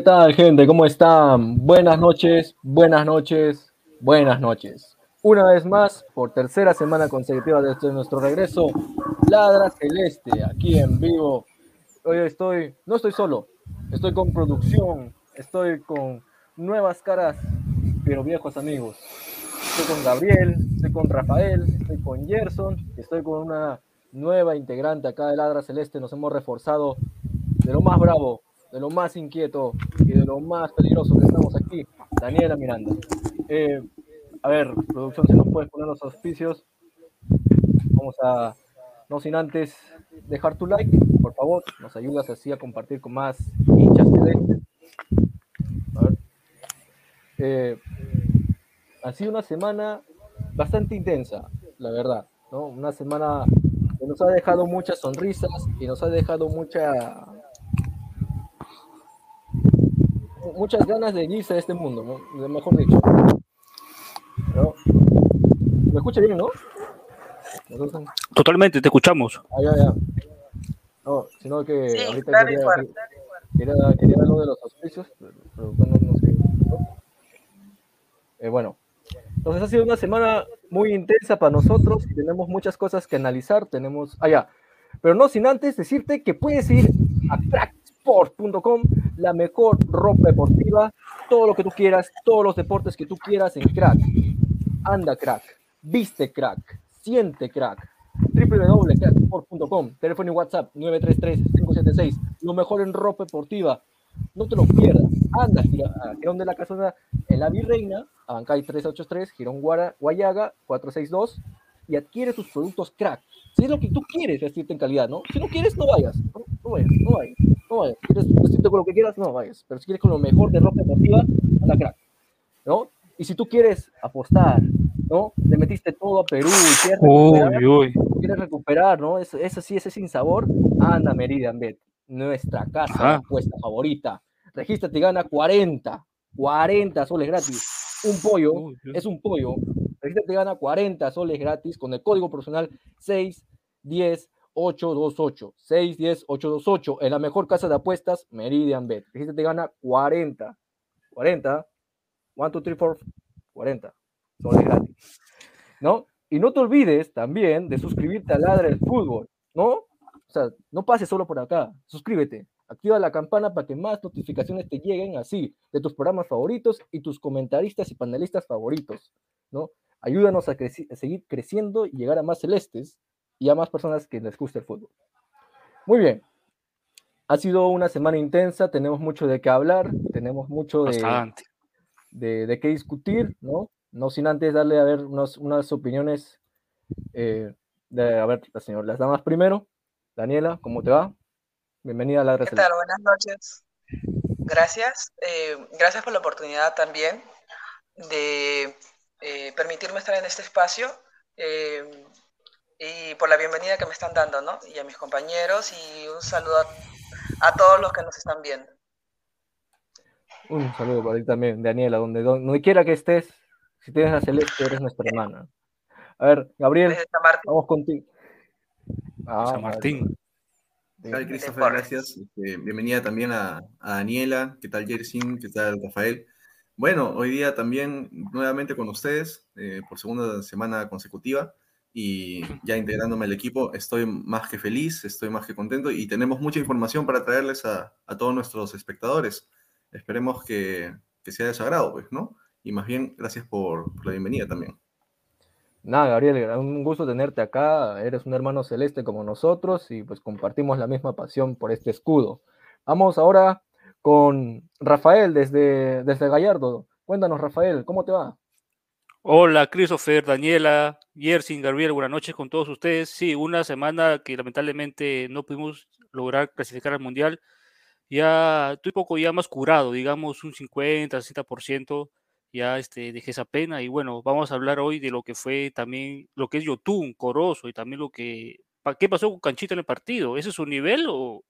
¿Qué tal, gente? ¿Cómo están? Buenas noches, buenas noches, buenas noches. Una vez más, por tercera semana consecutiva desde nuestro regreso, Ladra Celeste, aquí en vivo. Hoy estoy, no estoy solo, estoy con producción, estoy con nuevas caras, pero viejos amigos. Estoy con Gabriel, estoy con Rafael, estoy con Gerson, estoy con una nueva integrante acá de Ladra Celeste. Nos hemos reforzado de lo más bravo, de lo más inquieto y de lo más peligroso que estamos aquí, Daniela Miranda. Eh, a ver, producción, si nos puedes poner los auspicios. Vamos a, no sin antes dejar tu like, por favor, nos ayudas así a compartir con más hinchas celestes. A ver. Eh, ha sido una semana bastante intensa, la verdad, ¿no? Una semana que nos ha dejado muchas sonrisas y nos ha dejado mucha muchas ganas de irse de este mundo, ¿no? mejor dicho. ¿No? ¿Me escucha bien, no? Totalmente, te escuchamos. Ah, ya, ya. No, sino que Sí, ahorita claro quería, fuerte. quería, quería algo de los auspicios, pero pero no, sé, ¿no? Eh, bueno, entonces ha sido una semana muy intensa para nosotros y tenemos muchas cosas que analizar, tenemos, ah, ya, pero no sin antes decirte que puedes ir a cracksport.com, la mejor ropa deportiva, todo lo que tú quieras, todos los deportes que tú quieras en crack. Anda crack, viste crack, siente crack. www.cracksport.com, teléfono y WhatsApp 933-576, lo mejor en ropa deportiva. No te lo pierdas. Anda, a Girón de la Casona en la Virreina, Abancay 383, Girón Guayaga 462 y adquiere tus productos crack. Si es lo que tú quieres vestirte en calidad, ¿no? Si no quieres, no vayas. No, no vayas, no vayas, no vayas. Quieres vestirte con lo que quieras, no vayas. Pero si quieres con lo mejor de ropa deportiva, anda crack. ¿No? Y si tú quieres apostar, ¿no? Le metiste todo a Perú y quieres recuperar, Uy, uy. quieres recuperar, ¿no? Eso, eso sí, ese sin sabor, anda Meridian Bet, nuestra casa Ajá. apuesta favorita. Regístrate y gana 40, 40 soles gratis. Un pollo, Uy, es un pollo. Regístrate y gana 40 soles gratis con el código personal 610828. 610828. En la mejor casa de apuestas, Meridian Bet. Regístrate y gana 40. 40. 1, 2, 3, 4, 40 soles gratis. ¿No? Y no te olvides también de suscribirte a Ladra el Fútbol, ¿no? O sea, no pases solo por acá, suscríbete, activa la campana para que más notificaciones te lleguen así, de tus programas favoritos y tus comentaristas y panelistas favoritos, ¿no? Ayúdanos a, a seguir creciendo y llegar a más celestes y a más personas que les guste el fútbol. Muy bien. Ha sido una semana intensa, tenemos mucho de qué hablar, tenemos mucho de, de, de qué discutir, ¿no? No sin antes darle a ver unos- unas opiniones eh, de, a ver, la señora, las damas primero. Daniela, ¿cómo te va? Bienvenida a la ¿Qué tal? Buenas noches. Gracias. eh, gracias por la oportunidad también de eh, permitirme estar en este espacio eh, y por la bienvenida que me están dando, ¿no? Y a mis compañeros y un saludo a, a todos los que nos están viendo. Un saludo para ti también, Daniela, donde, donde quiera que estés, si tienes a Celeste, eres nuestra hermana. A ver, Gabriel, vamos contigo. Ah, San Martín. ¿Qué tal. Christopher? Gracias. Este, bienvenida también a, a Daniela. ¿Qué tal, Jersin? ¿Qué tal, Rafael? Bueno, hoy día también nuevamente con ustedes eh, por segunda semana consecutiva y ya integrándome al equipo, estoy más que feliz, estoy más que contento y tenemos mucha información para traerles a, a todos nuestros espectadores. Esperemos que, que sea de su agrado, pues, ¿no? Y más bien, gracias por, por la bienvenida también. Nada, Gabriel, un gusto tenerte acá. Eres un hermano celeste como nosotros y pues compartimos la misma pasión por este escudo. Vamos ahora con Rafael desde, desde Gallardo. Cuéntanos, Rafael, ¿cómo te va? Hola, Christopher, Daniela, Yersin, Gabriel, buenas noches con todos ustedes. Sí, una semana que lamentablemente no pudimos lograr clasificar al Mundial. Ya estoy poco ya más curado, digamos un 50, 60%, ya este, dejé esa pena. Y bueno, vamos a hablar hoy de lo que fue también, lo que es Yotun, Corozo, y también lo que, ¿qué pasó con Canchito en el partido? ¿Ese es su nivel o,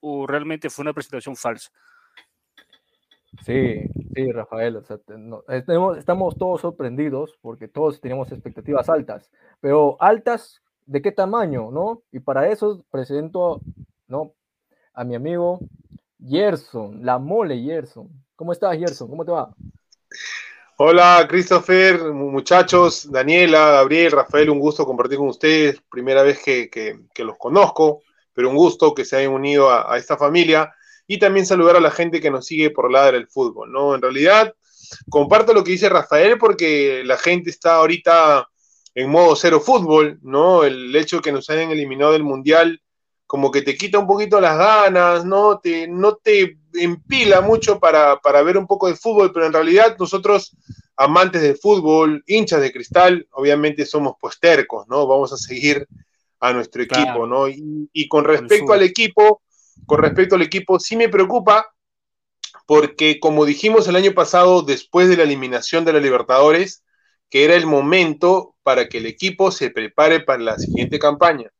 o realmente fue una presentación falsa? Sí, sí, Rafael. o sea, no- estamos, todos sorprendidos porque todos teníamos expectativas altas, pero altas de qué tamaño, ¿no? Y para eso presento, ¿no? A mi amigo Gerson, la mole Gerson. ¿Cómo estás, Gerson? ¿Cómo te va? Hola, Christopher, muchachos, Daniela, Gabriel, Rafael, un gusto compartir con ustedes. Primera vez que, los conozco, pero un gusto que se hayan unido a, esta familia. Y también saludar a la gente que nos sigue por lado del fútbol, ¿no? En realidad, comparto lo que dice Rafael porque la gente está ahorita en modo cero fútbol, ¿no? El hecho de que nos hayan eliminado del Mundial como que te quita un poquito las ganas, ¿no? Te, no te empila mucho para, para, ver un poco de fútbol, pero en realidad nosotros, amantes del fútbol, hinchas de cristal, obviamente somos pues tercos, ¿no? Vamos a seguir a nuestro equipo, ¿no? Y, y, con respecto al equipo, con respecto al equipo, sí me preocupa porque como dijimos el año pasado, después de la eliminación de la Libertadores, que era el momento para que el equipo se prepare para la siguiente campaña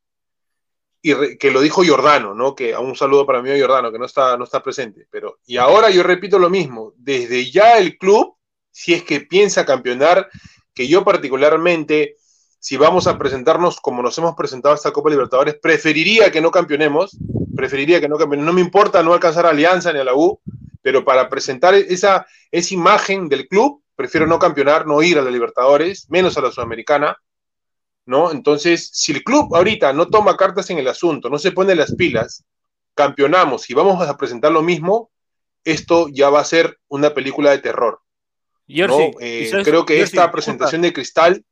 y que lo dijo Jordano, ¿no? Que un saludo para mí a Jordano, que no está, no está presente. Pero, y ahora yo repito lo mismo, desde ya el club, si es que piensa campeonar, que yo particularmente, si vamos a presentarnos como nos hemos presentado a esta Copa Libertadores, preferiría que no campeonemos, preferiría que no campeonemos, no me importa no alcanzar a Alianza ni a la U, pero para presentar esa, esa imagen del club, prefiero no campeonar, no ir a la Libertadores, menos a la Sudamericana, ¿no? Entonces, si el club ahorita no toma cartas en el asunto, no se pone las pilas, campeonamos y vamos a presentar lo mismo, esto ya va a ser una película de terror. ¿no? Eh, creo que esta presentación de Cristal.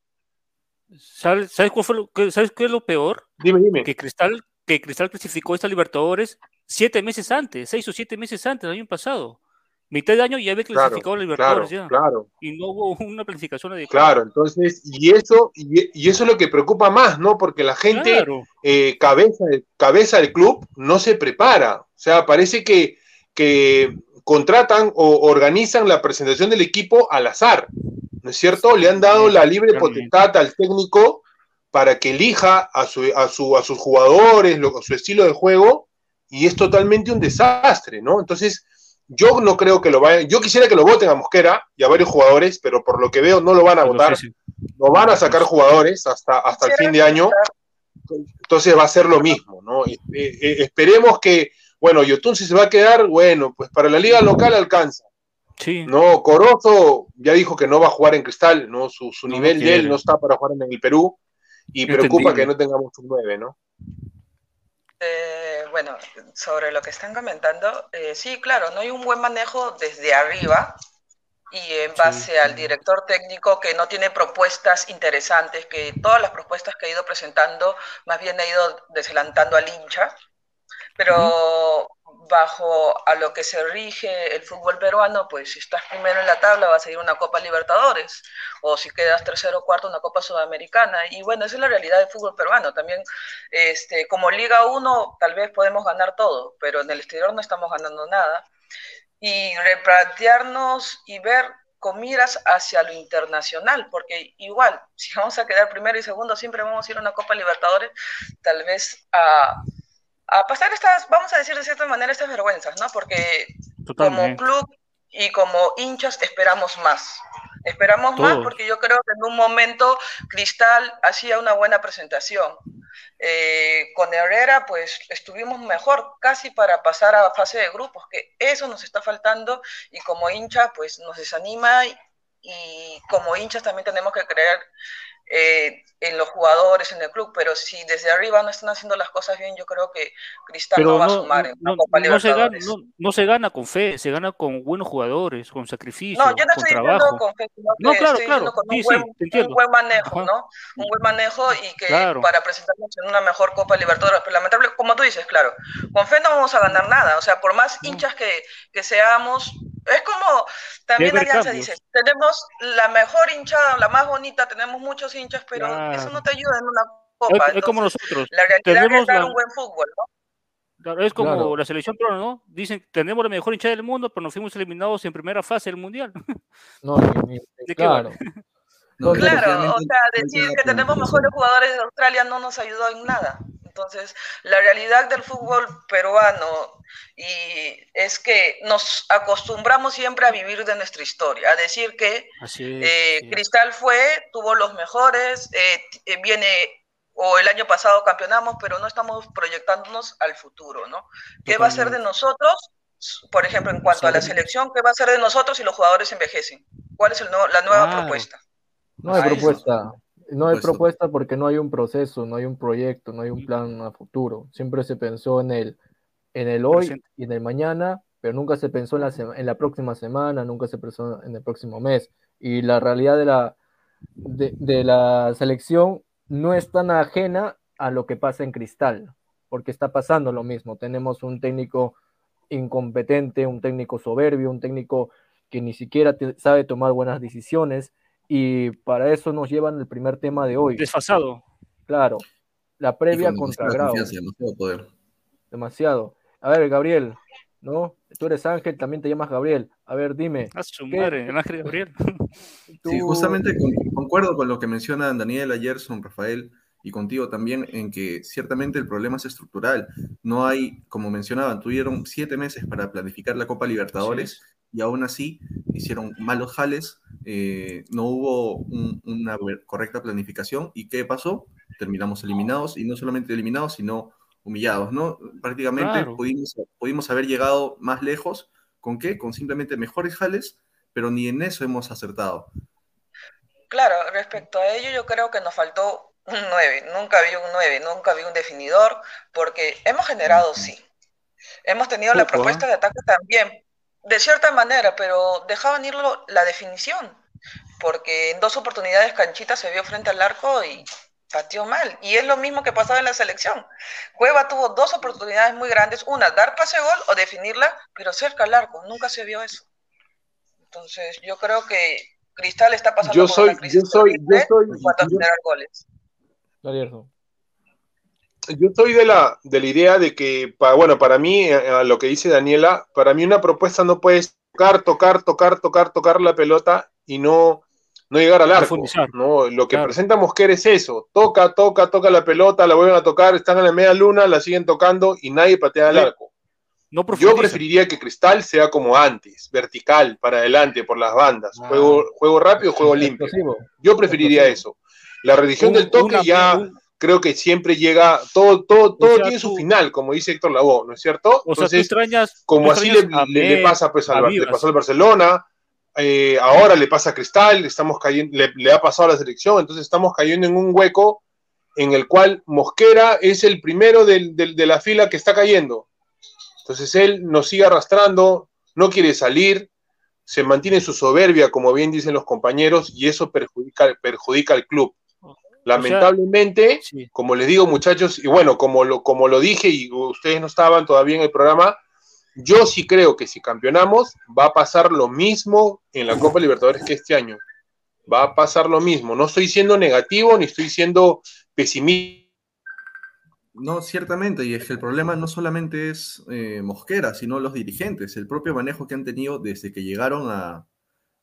¿Sabes, cuál ¿Sabes qué es lo peor? Dime, dime. Que Cristal, que Cristal clasificó esta Libertadores siete meses antes, seis o siete meses antes, el año pasado mitad de año ya había clasificado claro, Libertadores claro, Claro. Y no hubo una planificación adecuada. Claro, entonces, y eso, y, eso es lo que preocupa más, ¿no? Porque la gente, eh, cabeza, cabeza del club, no se prepara. O sea, parece que, que contratan o organizan la presentación del equipo al azar. ¿No es cierto? Le han dado la libre potestad al técnico para que elija a, su, a, su, a sus jugadores, lo, su estilo de juego, y es totalmente un desastre, ¿no? Entonces, yo no creo que lo vayan. Yo quisiera que lo voten a Mosquera y a varios jugadores, pero por lo que veo no lo van a votar. No van a sacar jugadores hasta, hasta el fin de año. Entonces va a ser lo mismo, ¿no? Eh, eh, esperemos que, bueno, Yotun si se va a quedar, bueno, pues para la liga local alcanza. Sí. No, Corozo ya dijo que no va a jugar en Cristal, ¿no? Su, nivel de él no está para jugar en el Perú y preocupa que no tengamos un 9, ¿no? Eh, bueno, sobre lo que están comentando, eh, sí, claro, no hay un buen manejo desde arriba y en base al director técnico que no tiene propuestas interesantes, que todas las propuestas que ha ido presentando más bien ha ido deslantando al hincha, pero bajo a lo que se rige el fútbol peruano, pues si estás primero en la tabla vas a ir a una Copa Libertadores, o si quedas tercero o cuarto, una Copa Sudamericana. Y bueno, esa es la realidad del fútbol peruano. También, este, como Liga 1, tal vez podemos ganar todo, pero en el exterior no estamos ganando nada. Y replantearnos y ver con miras hacia lo internacional, porque igual, si vamos a quedar primero y segundo, siempre vamos a ir a una Copa Libertadores, tal vez a a pasar estas, vamos a decir de cierta manera, estas vergüenzas, ¿no? Porque como club y como hinchas esperamos más. Esperamos más porque yo creo que en un momento Cristal hacía una buena presentación. Eh, con Herrera, pues estuvimos mejor casi para pasar a fase de grupos, que eso nos está faltando y como hincha, pues nos desanima y, y como hinchas también tenemos que creer eh, en los jugadores, en el club, pero si desde arriba no están haciendo las cosas bien, yo creo que Cristal no va a sumar en no, Copa no se, gana, no, se gana con fe, se gana con buenos jugadores, con sacrificio, no, yo no con estoy trabajo. Con fe, sino no, claro, claro, con sí, un, buen, sí, un, buen, manejo, ¿no? Un buen manejo y que para presentarnos en una mejor Copa Libertadores, pero lamentable, como tú dices, claro, con fe no vamos a ganar nada, o sea, por más hinchas que, que seamos, es como también Alianza dice, tenemos la mejor hinchada, la más bonita, tenemos muchos hinchas, pero eso no te ayuda en una copa. Es, como nosotros. La realidad es dar un buen fútbol, ¿no? es como la selección peruana, ¿no? Dicen, tenemos la mejor hinchada del mundo, pero nos fuimos eliminados en primera fase del Mundial. No, claro. claro, o sea, decir que tenemos mejores jugadores de Australia no nos ayudó en nada. Entonces, la realidad del fútbol peruano y es que nos acostumbramos siempre a vivir de nuestra historia, a decir que eh, Cristal fue, tuvo los mejores, eh, eh, viene o el año pasado campeonamos, pero no estamos proyectándonos al futuro, ¿no? ¿Qué va a ser de nosotros por ejemplo, en cuanto a la selección, ¿qué va a ser de nosotros si los jugadores envejecen? ¿Cuál es el nuevo- la nueva propuesta? No hay Ah, eso. No hay Puesto. propuesta porque no hay un proceso, no hay un proyecto, no hay un plan a futuro. Siempre se pensó en el, en el hoy Presente. y en el mañana, pero nunca se pensó en la, en la próxima semana, nunca se pensó en el próximo mes. Y la realidad de la, de, de la selección no es tan ajena a lo que pasa en Cristal, porque está pasando lo mismo. Tenemos un técnico incompetente, un técnico soberbio, un técnico que ni siquiera sabe tomar buenas decisiones. Y para eso nos llevan el primer tema de hoy. Desfasado. Claro, la previa con contra Grau, confianza, demasiado poder. demasiado. A ver, Gabriel, ¿no? Tú eres Ángel, también te llamas Gabriel. A ver, dime. A su ¿qué- madre, el Ángel Gabriel. Sí, justamente con- concuerdo con lo que mencionan Daniela, Gerson, Rafael y contigo también en que ciertamente el problema es estructural. No hay, como mencionaban, tuvieron siete meses para planificar la Copa Libertadores y aún así hicieron malos jales, eh, no hubo un- una correcta planificación y ¿qué pasó? Terminamos eliminados y no solamente eliminados, sino humillados, ¿no? Prácticamente Claro. pudimos, pudimos haber llegado más lejos, ¿con qué? Con simplemente mejores jales, pero ni en eso hemos acertado. Claro, respecto a ello, yo creo que nos faltó un 9. Nunca vi un 9, nunca vi un definidor, porque hemos generado, sí. Hemos tenido la Poco, ¿ah? propuesta de ataque también, de cierta manera, pero dejaban ir lo- la definición, porque en dos oportunidades Canchita se vio frente al arco y pateó mal. Y es lo mismo que pasaba en la selección. Cueva tuvo dos oportunidades muy grandes, una, dar pase gol o definirla, pero cerca al arco. Nunca se vio eso. Entonces, yo creo que Cristal está pasando Yo por soy, una crisis yo soy, yo soy, en cuanto a yo- generar goles. Yo soy de la, de la idea de que, pa- bueno, para mí, eh, a lo que dice Daniela, para mí una propuesta no puede tocar, tocar, tocar, tocar, tocar la pelota y no, no llegar al arco. ¿no? Lo que Claro. presenta Mosquera es eso, toca, toca, toca la pelota, la vuelven a tocar, están en la media luna, la siguen tocando y nadie patea al Sí. arco. No Yo preferiría que Cristal sea como antes, vertical, para adelante, por las bandas, Ah. juego, juego rápido, juego limpio. Yo preferiría eso. La religión Un- del toque una- ya un- creo que siempre llega, todo, todo, todo sea, tiene su tú- final, como dice Héctor Lavoe, ¿no es cierto? o sea, tú Entonces, extrañas. como tú así le, extrañas le- pasa pues, al, le pasó al Barcelona, eh, ahora le pasa a Cristal, estamos cayendo, le, le ha pasado a la selección, entonces estamos cayendo en un hueco en el cual Mosquera es el primero del- del- de la fila que está cayendo. Entonces él nos sigue arrastrando, no quiere salir, se mantiene su soberbia, como bien dicen los compañeros, y eso perjudica, perjudica al club. Lamentablemente, Sí. como les digo, muchachos, y bueno, como lo, como lo dije y ustedes no estaban todavía en el programa, yo sí creo que si campeonamos, va a pasar lo mismo en la Copa Libertadores que este año. Va a pasar lo mismo. No estoy siendo negativo ni estoy siendo pesimista. No, ciertamente, y es que el problema no solamente es eh, Mosquera, sino los dirigentes, el propio manejo que han tenido desde que llegaron a,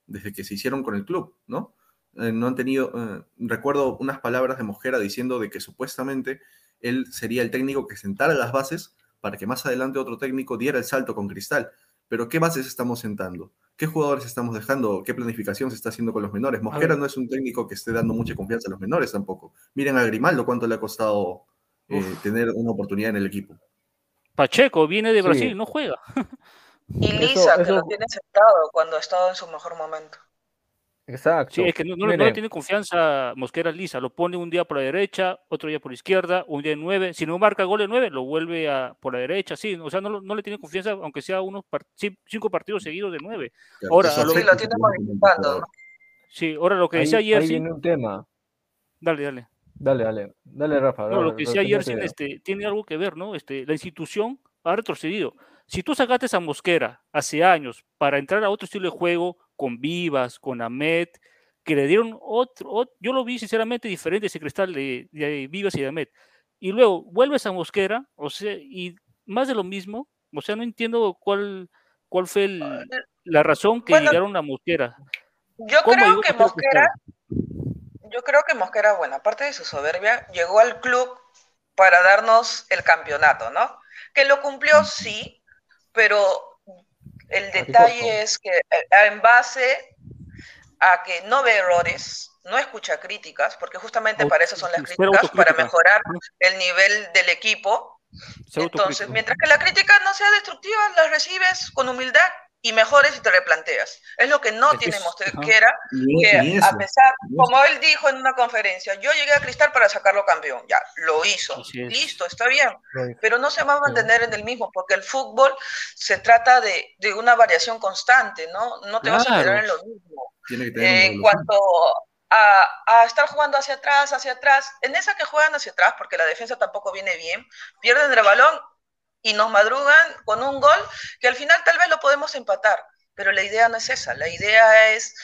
desde que se hicieron con el club, ¿no? Eh, no han tenido, eh, recuerdo unas palabras de Mosquera diciendo de que supuestamente él sería el técnico que sentara las bases para que más adelante otro técnico diera el salto con Cristal. Pero ¿qué bases estamos sentando? ¿Qué jugadores estamos dejando? ¿Qué planificación se está haciendo con los menores? Mosquera no es un técnico que esté dando mucha confianza a los menores tampoco. Miren a Grimaldo cuánto le ha costado eh, tener una oportunidad en el equipo. Pacheco viene de Sí. Brasil, no juega. Y Eso- Lisa, que lo tiene sentado cuando ha estado en su mejor momento. Exacto. Sí, es que no, no le- no tiene confianza Mosquera Lisa. Lo pone un día por la derecha, otro día por la izquierda, un día en nueve. Si no marca gol en nueve, lo vuelve a, por la derecha. Sí, o sea, no, no le tiene confianza, aunque sea unos par- sí, cinco partidos seguidos de nueve. Claro, Ahora, lo- Sí, lo tiene. ¿no? Sí, ahora lo que ahí, decía ahí Jersey, viene un tema. dale, dale. Dale, dale. Dale, Rafa. No, dale, lo que decía Yersin idea. este, tiene algo que ver, ¿no? Este, la institución ha retrocedido. Si tú sacaste a Mosquera hace años para entrar a otro estilo de juego, con Vivas, con Ahmed, que le dieron otro, ot- yo lo vi sinceramente diferente ese cristal de, de Vivas y de Ahmed. Y luego vuelves a Mosquera, o sea, y más de lo mismo, o sea, no entiendo cuál, cuál fue el- la razón que Bueno, llegaron a Mosquera. Yo ¿Cómo creo que Mosquera yo creo que Mosquera, bueno, aparte de su soberbia, llegó al club para darnos el campeonato, ¿no? Que lo cumplió, sí, pero el detalle es que eh, en base a que no ve errores, no escucha críticas, porque justamente para eso son las críticas, para mejorar el nivel del equipo, Entonces, mientras que la crítica no sea destructiva, la recibes con humildad y mejores y te replanteas. Es lo que no tiene Mosquera, que a pesar, como él dijo en una conferencia, yo llegué a Cristal para sacarlo campeón, ya, lo hizo, listo, está bien, pero no se va a mantener en el mismo, porque el fútbol se trata de, de una variación constante, ¿no? No te vas a quedar en lo mismo. en cuanto a, a, estar jugando hacia atrás, hacia atrás, en esa que juegan hacia atrás, porque la defensa tampoco viene bien, pierden el balón y nos madrugan con un gol que al final tal vez lo podemos empatar, pero la idea no es esa, la idea es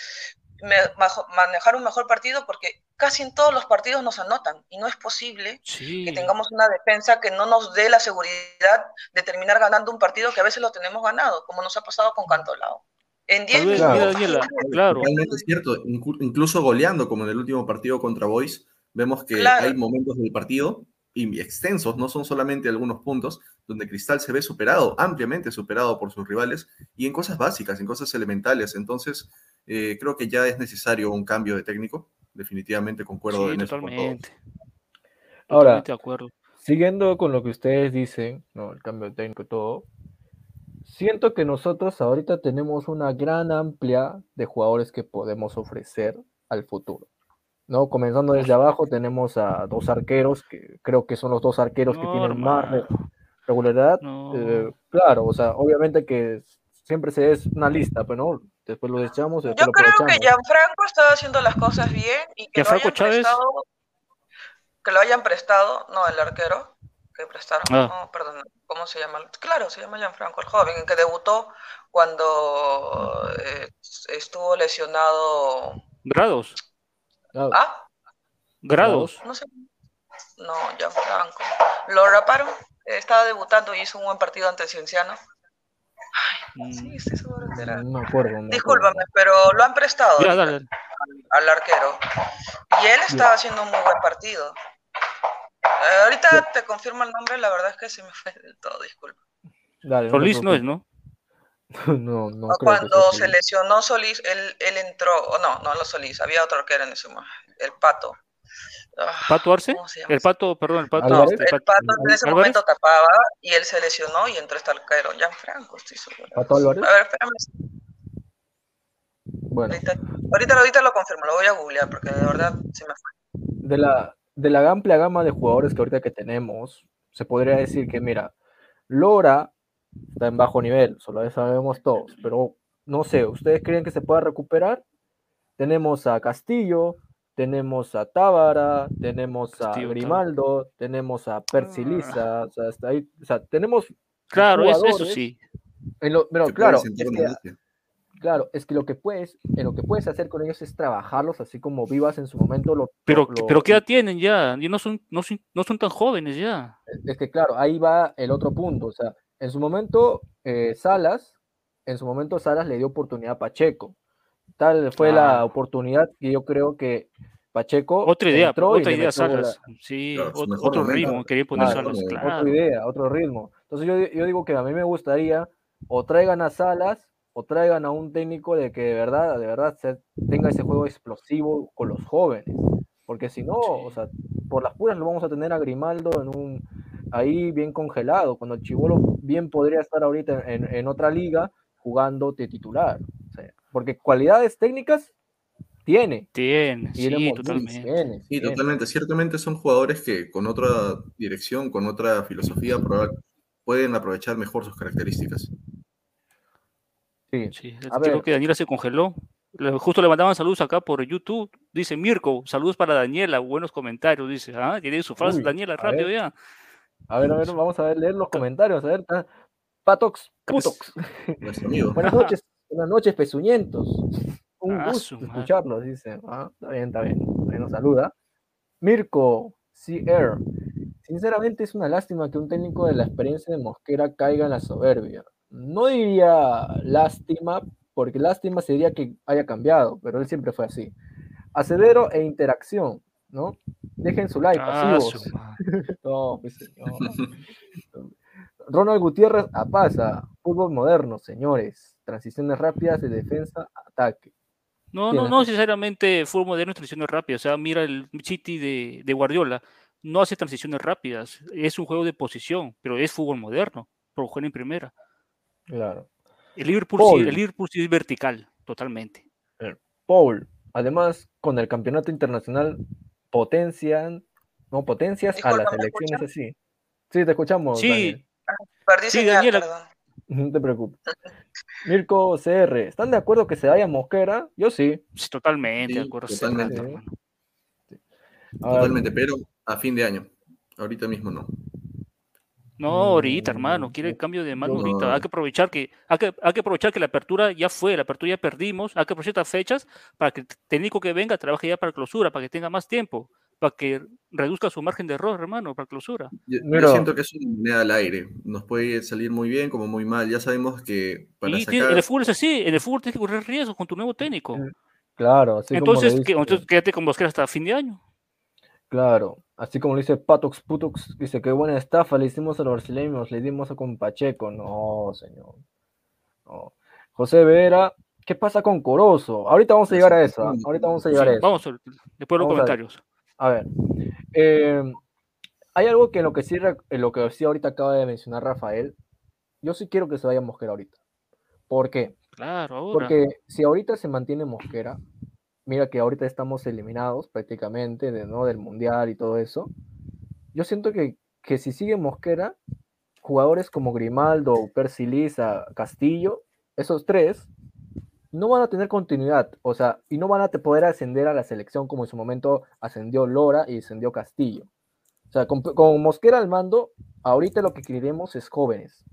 manejar un mejor partido porque casi en todos los partidos nos anotan y no es posible que tengamos una defensa que no nos dé la seguridad de terminar ganando un partido que a veces lo tenemos ganado, como nos ha pasado con Cantolao. En 10 minutos. Claro, es cierto, incluso goleando como en el último partido contra Boys, vemos que hay momentos del partido y extensos, no son solamente algunos puntos, donde Cristal se ve superado, ampliamente superado por sus rivales, y en cosas básicas, en cosas elementales. Entonces, eh, creo que ya es necesario un cambio de técnico. Definitivamente concuerdo en totalmente. eso. Ahora, de acuerdo. siguiendo con lo que ustedes dicen, ¿no? el cambio de técnico y todo, siento que nosotros ahorita tenemos una gran amplia de jugadores que podemos ofrecer al futuro. ¿No? Comenzando desde abajo tenemos a dos arqueros, que creo que son los dos arqueros que tienen más regularidad. Eh, claro, o sea, obviamente que siempre se es una lista, pero no, después lo echamos. Yo creo que Gianfranco está haciendo las cosas bien y que lo hayan prestado, que lo hayan prestado, no el arquero que prestaron, ah. no, perdón, ¿cómo se llama? Claro, se llama Gianfranco, el joven, que debutó cuando eh, estuvo lesionado. Grados. ¿Ah? Grados. No sé. No, Franco. Lo raparon. Estaba debutando y hizo un buen partido ante Cienciano. Ay, sí, estoy seguro que era. No acuerdo. Discúlpame, pero lo han prestado Al, arquero. Y él estaba haciendo un muy buen partido. Eh, ahorita te confirmo el nombre, la verdad es que se me fue del todo, disculpa. Solís no es, ¿no? no, no. Cuando se lesionó Solís, él, él entró, o no, no lo Solís, había otro que era en ese momento, el Pato. Ah, ¿Pato Arce? El Pato, perdón, el Pato. No, el Pato en ese momento tapaba y él se lesionó y entró este arquero, Franco estoy seguro. ¿Pato Álvarez? A ver, espérame. Bueno. Ahorita, ahorita, lo confirmo, lo voy a googlear porque de verdad se me fue. De la, de la amplia gama de jugadores que ahorita que tenemos, se podría decir que, mira, Lora está en bajo nivel, solo sabemos todos, pero no sé, ¿ustedes creen que se pueda recuperar? Tenemos a Castillo, tenemos a Tábara, tenemos a Grimaldo, tenemos a Persilisa, o sea, hasta ahí, o sea, tenemos Claro, eso, sí. pero claro, es que, claro, es que lo que puedes, en lo que puedes hacer con ellos es trabajarlos así como vivas en su momento. Lo, pero, pero ¿qué edad tienen ya? Y no son, no, son, no son tan jóvenes ya. Es que claro, ahí va el otro punto, o sea, en su momento, eh, Salas, en su momento Salas le dio oportunidad a Pacheco. Tal fue la oportunidad que yo creo que Pacheco. Otra idea, otra idea, Salas. Sí, otro, ritmo, quería poner Salas. Otra idea, otro ritmo. Entonces yo, digo que a mí me gustaría o traigan a Salas o traigan a un técnico de que de verdad, de verdad tenga ese juego explosivo con los jóvenes. Porque si no, o sea, por las puras lo vamos a tener a Grimaldo en un ahí bien congelado, cuando Chivolo bien podría estar ahorita en, otra liga jugando de titular. porque cualidades técnicas tiene. Tiene, sí, totalmente. sí, totalmente. Ciertamente son jugadores que con otra dirección, con otra filosofía, pueden aprovechar mejor sus características. Sí, sí. creo que Daniela se congeló. Justo le mandaban saludos acá por YouTube. Dice Mirko, saludos para Daniela, buenos comentarios. Dice, ah, tiene su frase, Daniela, rápido ya. A ver, a ver, vamos a ver, leer los comentarios. A ver, Patox, Putox. buenas noches, buenas noches, pezuñentos. Un ah, gusto escucharlos, dice. Ah, está bien, está bien. nos saluda. Mirko, CR. Sinceramente es una lástima que un técnico de la experiencia de Mosquera caiga en la soberbia. No diría lástima, porque lástima sería que haya cambiado, pero él siempre fue así. Acedero e interacción, ¿no? Dejen su like, ah, pasivos. No, pues, Ronald Gutiérrez a pasa. Fútbol moderno, señores. Transiciones rápidas de defensa, ataque. No, no, no necesariamente fútbol moderno, transiciones rápidas. O sea, mira el City de, de Guardiola. no hace transiciones rápidas, es un juego de posición, pero es fútbol moderno, por jugar en primera. Claro. El Liverpool, sí, el Liverpool sí es vertical, totalmente. Paul, además, con el campeonato internacional potencian, no potencias a las elecciones así. Sí, te escuchamos. Sí, Perdí Sí, señal, Daniela. perdón. No te preocupes. Mirko CR, ¿están de acuerdo que se vaya Mosquera? Yo sí. sí, totalmente, Sí, de acuerdo. totalmente. sí, hermano. A ver, Totalmente, pero a fin de año. Ahorita mismo no. No, ahorita, hermano, quiere el cambio de mano ahorita. Hay que aprovechar que, hay que, hay que aprovechar que la apertura ya fue, la apertura ya perdimos, hay que aprovechar estas fechas para que el técnico que venga trabaje ya para clausura, para que tenga más tiempo, para que reduzca su margen de error, hermano, para clausura. Yo, yo Mira. siento que es una moneda al aire. Nos puede salir muy bien como muy mal. Ya sabemos que para Y tiene- sacar. en el fútbol es así, en el fútbol tienes que correr riesgos con tu nuevo técnico. claro, así como entonces, ¿qué? dice- entonces quédate con Mosquera hasta fin de año. Claro, así como lo dice Patox Putox, dice que buena estafa le hicimos a los brasileños, le dimos a con Pacheco. No, señor. No. José Vera, ¿qué pasa con Corozo? Ahorita vamos a llegar a eso, ¿ah? ahorita vamos a Sí, llegar a eso. vamos, a- después los Vamos a ver. comentarios. A ver, eh, hay algo que en lo que sí, en lo que sí ahorita acaba de mencionar Rafael, yo sí quiero que se vaya Mosquera ahorita. ¿Por qué? Claro, ahora. Porque si ahorita se mantiene Mosquera, mira que ahorita estamos eliminados prácticamente de, ¿no? del Mundial y todo eso, yo siento que, que si sigue Mosquera, jugadores como Grimaldo, Percy Liza, Castillo, esos tres, no van a tener continuidad, o sea, y no van a poder ascender a la selección como en su momento ascendió Lora y ascendió Castillo. O sea, con, con Mosquera al mando, ahorita lo que queremos es jóvenes.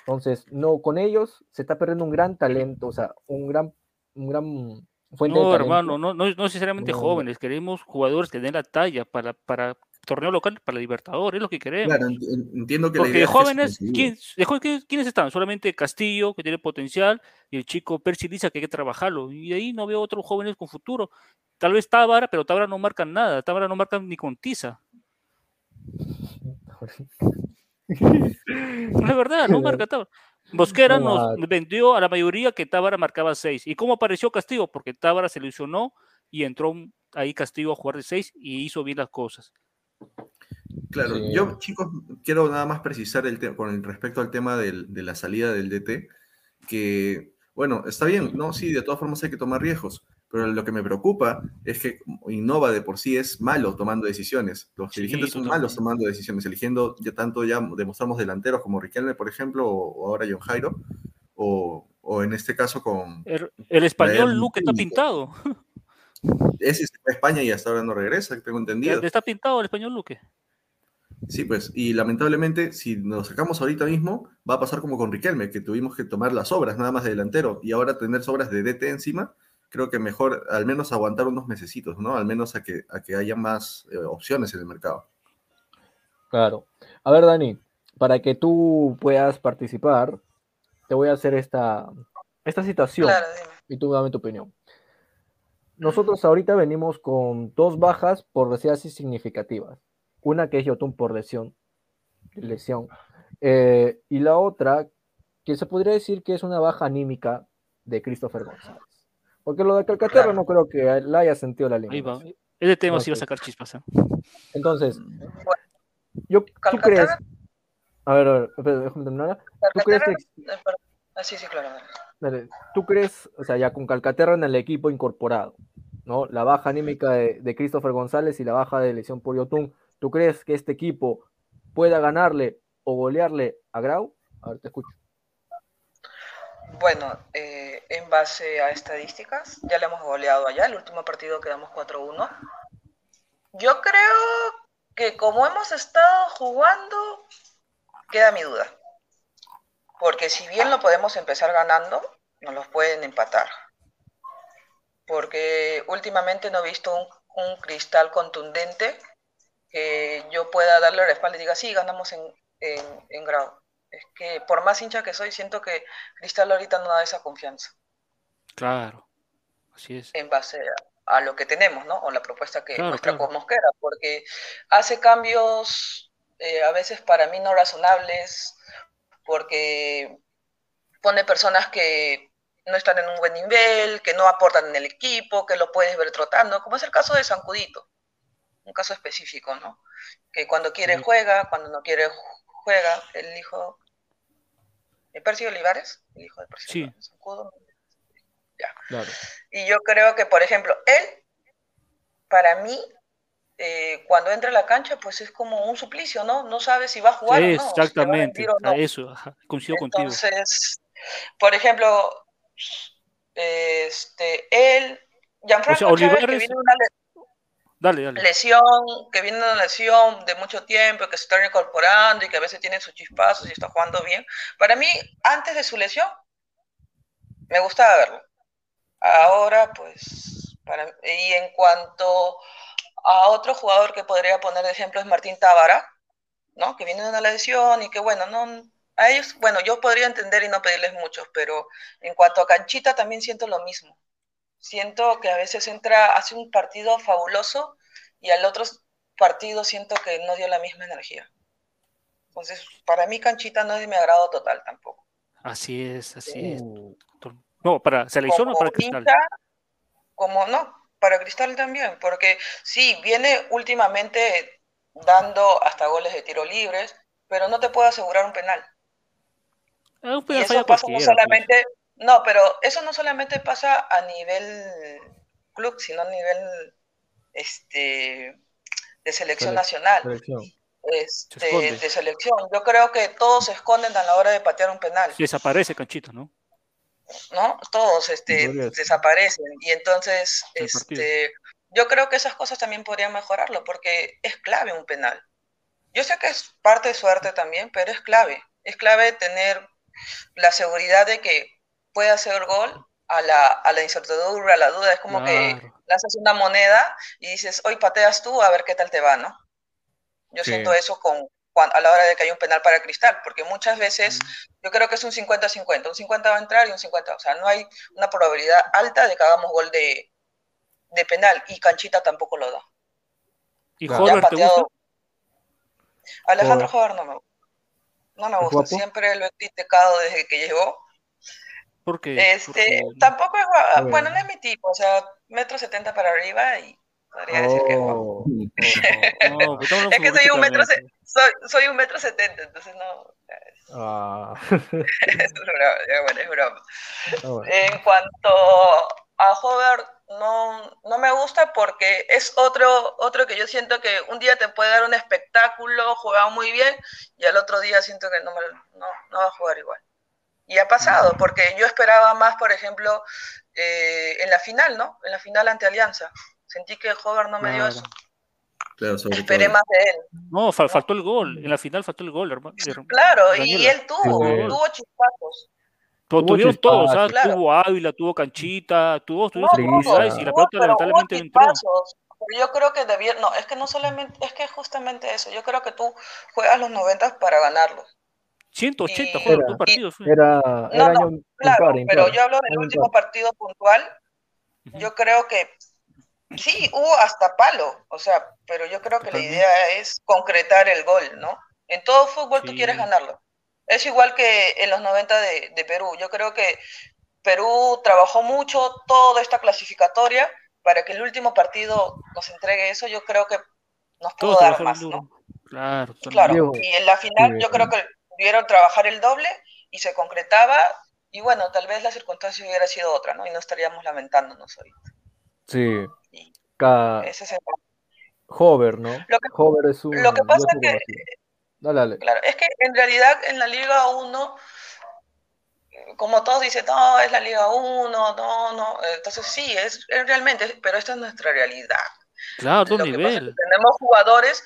Entonces, no, con ellos se está perdiendo un gran talento, o sea, un gran, un gran fuente de No, hermano, no, no, no necesariamente No. jóvenes, queremos jugadores que den la talla para, para torneo local, para Libertadores, es lo que queremos. Claro, ent- entiendo que la Porque idea de jóvenes. ¿quién- de jóvenes, ¿quién- ¿quiénes están? Solamente Castillo, que tiene potencial, y el chico Percy Liza, que hay que trabajarlo. Y de ahí no veo otros jóvenes con futuro. Tal vez Tábara, pero Tábara no marca nada. Tábara no marca ni con tiza. No es verdad, no marca Tábara. Mosquera No nos vendió a la mayoría que Tábara marcaba 6. ¿Y cómo apareció Castillo? Porque Tábara se lesionó y entró ahí Castillo a jugar de 6 y hizo bien las cosas. Claro, Sí. yo, chicos, quiero nada más precisar el tema con el- respecto al tema del- de la salida del DT, que, bueno, está bien, ¿no? Sí, de todas formas hay que tomar riesgos, pero lo que me preocupa es que Innova de por sí es malo tomando decisiones. Los Sí, dirigentes son malos tomando decisiones, eligiendo ya tanto ya demostramos delanteros como Riquelme, por ejemplo, o, o ahora John Jairo, o, o en este caso con... El, el español Luque está pintado. Ese se fue a España y hasta ahora no regresa, tengo entendido. Está pintado el español Luque. Sí, pues, y lamentablemente, si nos sacamos ahorita mismo, va a pasar como con Riquelme, que tuvimos que tomar las obras nada más de delantero, y ahora tener sobras de DT encima, creo que mejor al menos aguantar unos mesecitos, ¿no? Al menos a que, a que haya más eh, opciones en el mercado. Claro. A ver, Dani, para que tú puedas participar, te voy a hacer esta, esta situación Claro, y tú dame tu opinión. Nosotros ahorita venimos con dos bajas, por decir así, significativas. Una que es Yotun por lesión, lesión, eh, y la otra que se podría decir que es una baja anímica de Christopher González. Porque lo de Calcaterra Claro. no creo que la haya sentido la Ahí va. Ese tema sí va a sacar chispas. ¿eh? Entonces, yo, ¿tú Calcaterra- crees? A ver, a ver, déjame terminar. ¿Tú crees que eh. Ah, sí, sí, claro. dale. Dale, ¿Tú crees, o sea, ya con Calcaterra en el equipo incorporado, ¿no? La baja anímica de, de Christopher González y la baja de lesión por Yotun, ¿tú crees que este equipo pueda ganarle o golearle a Grau? A ver, te escucho. Bueno, eh, en base a estadísticas, ya le hemos goleado allá. El último partido quedamos 4-1. Yo creo que como hemos estado jugando, queda mi duda. Porque si bien lo podemos empezar ganando, nos los pueden empatar. Porque últimamente no he visto un, un cristal contundente que yo pueda darle la espalda y diga, sí, ganamos en, en, en Grau. Es que por más hincha que soy, siento que Cristal ahorita no da esa confianza Claro. Así es. en base a, a lo que tenemos, ¿no? O la propuesta que Claro, muestra claro. Mosquera, porque hace cambios eh, a veces para mí no razonables, porque pone personas que no están en un buen nivel, que no aportan en el equipo, que lo puedes ver trotando, como es el caso de Sancudito. un caso específico, ¿no? Que cuando quiere juega, cuando no quiere juega, el hijo ¿El Percy Olivares? El hijo de Percy Sí. Olivares. Ya. Claro. Y yo creo que, por ejemplo, él, para mí, eh, cuando entra a la cancha, pues es como un suplicio, ¿no? No sabe si va a jugar o no, si le va a Exactamente, rendir o no. a eso, coincido contigo. Entonces, por ejemplo, este, él, Gianfranco O sea, que viene una le- Dale, dale. lesión, que viene una lesión de mucho tiempo, que se está incorporando y que a veces tiene sus chispazos y está jugando bien. Para mí, antes de su lesión, me gustaba verlo. Ahora, pues, para, y en cuanto a otro jugador que podría poner de ejemplo es Martín Tábara, ¿no? Que viene de una lesión y que, bueno, no, a ellos, bueno, yo podría entender y no pedirles mucho, pero en cuanto a Canchita también siento lo mismo. Siento que a veces entra, hace un partido fabuloso y al otro partido siento que no dio la misma energía. Entonces, para mí Canchita no es de mi agrado total tampoco. Así es, así es. Uh, No, para selección o para cristal. hincha, como no, para Cristal también, porque sí, viene últimamente dando hasta goles de tiro libres, pero no te puedo asegurar un penal. Un Y penal eso pasa no pues. solamente, no, pero eso no solamente pasa a nivel club, sino a nivel este de selección Sele- nacional, selección. este, de selección. Yo creo que todos se esconden a la hora de patear un penal. Desaparece Canchito, ¿no? ¿no? Todos este, desaparecen. Y entonces, El partido. este, yo creo que esas cosas también podrían mejorarlo, porque es clave un penal. Yo sé que es parte de suerte también, pero es clave. Es clave tener la seguridad de que puede hacer gol a la, a la incertidumbre, a la duda. Es como que lanzas una moneda y dices, hoy pateas tú a ver qué tal te va, ¿no? Yo Sí. siento eso con, a la hora de que hay un penal para Cristal, porque muchas veces yo creo que es un 50-50, un 50 va a entrar y un 50, o sea, no hay una probabilidad alta de que hagamos gol de, de penal y Canchita tampoco lo da. ¿Y te gusta? Alejandro Jover no me gusta. No me ¿Es gusta, guapo? siempre lo he criticado desde que llegó. ¿Por qué? Este, Porque- tampoco es bueno, no es mi tipo, o sea, metro setenta para arriba y podría decir que es guapo. Oh, No, pues Es que soy un metro, se- soy, soy un metro setenta, entonces no, ah, es broma, es bueno, es broma. ah, bueno. En cuanto a Hover, no, no me gusta porque es otro, otro que yo siento que un día te puede dar un espectáculo, juega muy bien, y al otro día siento que no, me- no, no va a jugar igual. Y ha pasado, porque yo esperaba más, por ejemplo, eh, en la final, ¿no? En la final ante Alianza. Sentí que Hover no me dio Claro. eso. Claro, sobre Esperé todo. más de él. No, fal- faltó el gol. En la final faltó el gol, hermano. Claro, y Daniela. él tuvo, Sí. tuvo chispazos. Pero Hubo tuvieron todos, ¿sabes? Claro. Tuvo Ávila, tuvo Canchita, tuvo, Frisa. oportunidades y la pelota pero lamentablemente hubo no entró. yo creo que debieron, no, es que no solamente, es que justamente eso, yo creo que tú juegas los 90 para ganarlos. 180 Y- juegos, Era- dos partidos. fue. Era, No, era no, año Claro, impar, pero impar. yo hablo del Año último impar. partido puntual. Yo creo que sí, hubo hasta palo, o sea, pero yo creo que la idea es concretar el gol, ¿no? En todo fútbol tú quieres ganarlo. Es igual que en los 90 de, de Perú. Yo creo que Perú trabajó mucho toda esta clasificatoria para que el último partido nos entregue eso. Yo creo que nos pudo Todos dar más. ¿no? Claro, Claro, Diego. y en la final Sí, yo creo que debieron trabajar el doble y se concretaba y bueno, tal vez la circunstancia hubiera sido otra, ¿no? Y no estaríamos lamentándonos ahorita. Sí. Y ese es el- Hover, ¿no? Lo que- Hover es un. lo que pasa yo que-. Dale, dale. Claro, es que en realidad en la Liga 1, como todos dicen, no, es la Liga 1, no, no, entonces sí, es, es realmente, pero esta es nuestra realidad. Claro, otro Lo que pasa es que nivel. tenemos jugadores,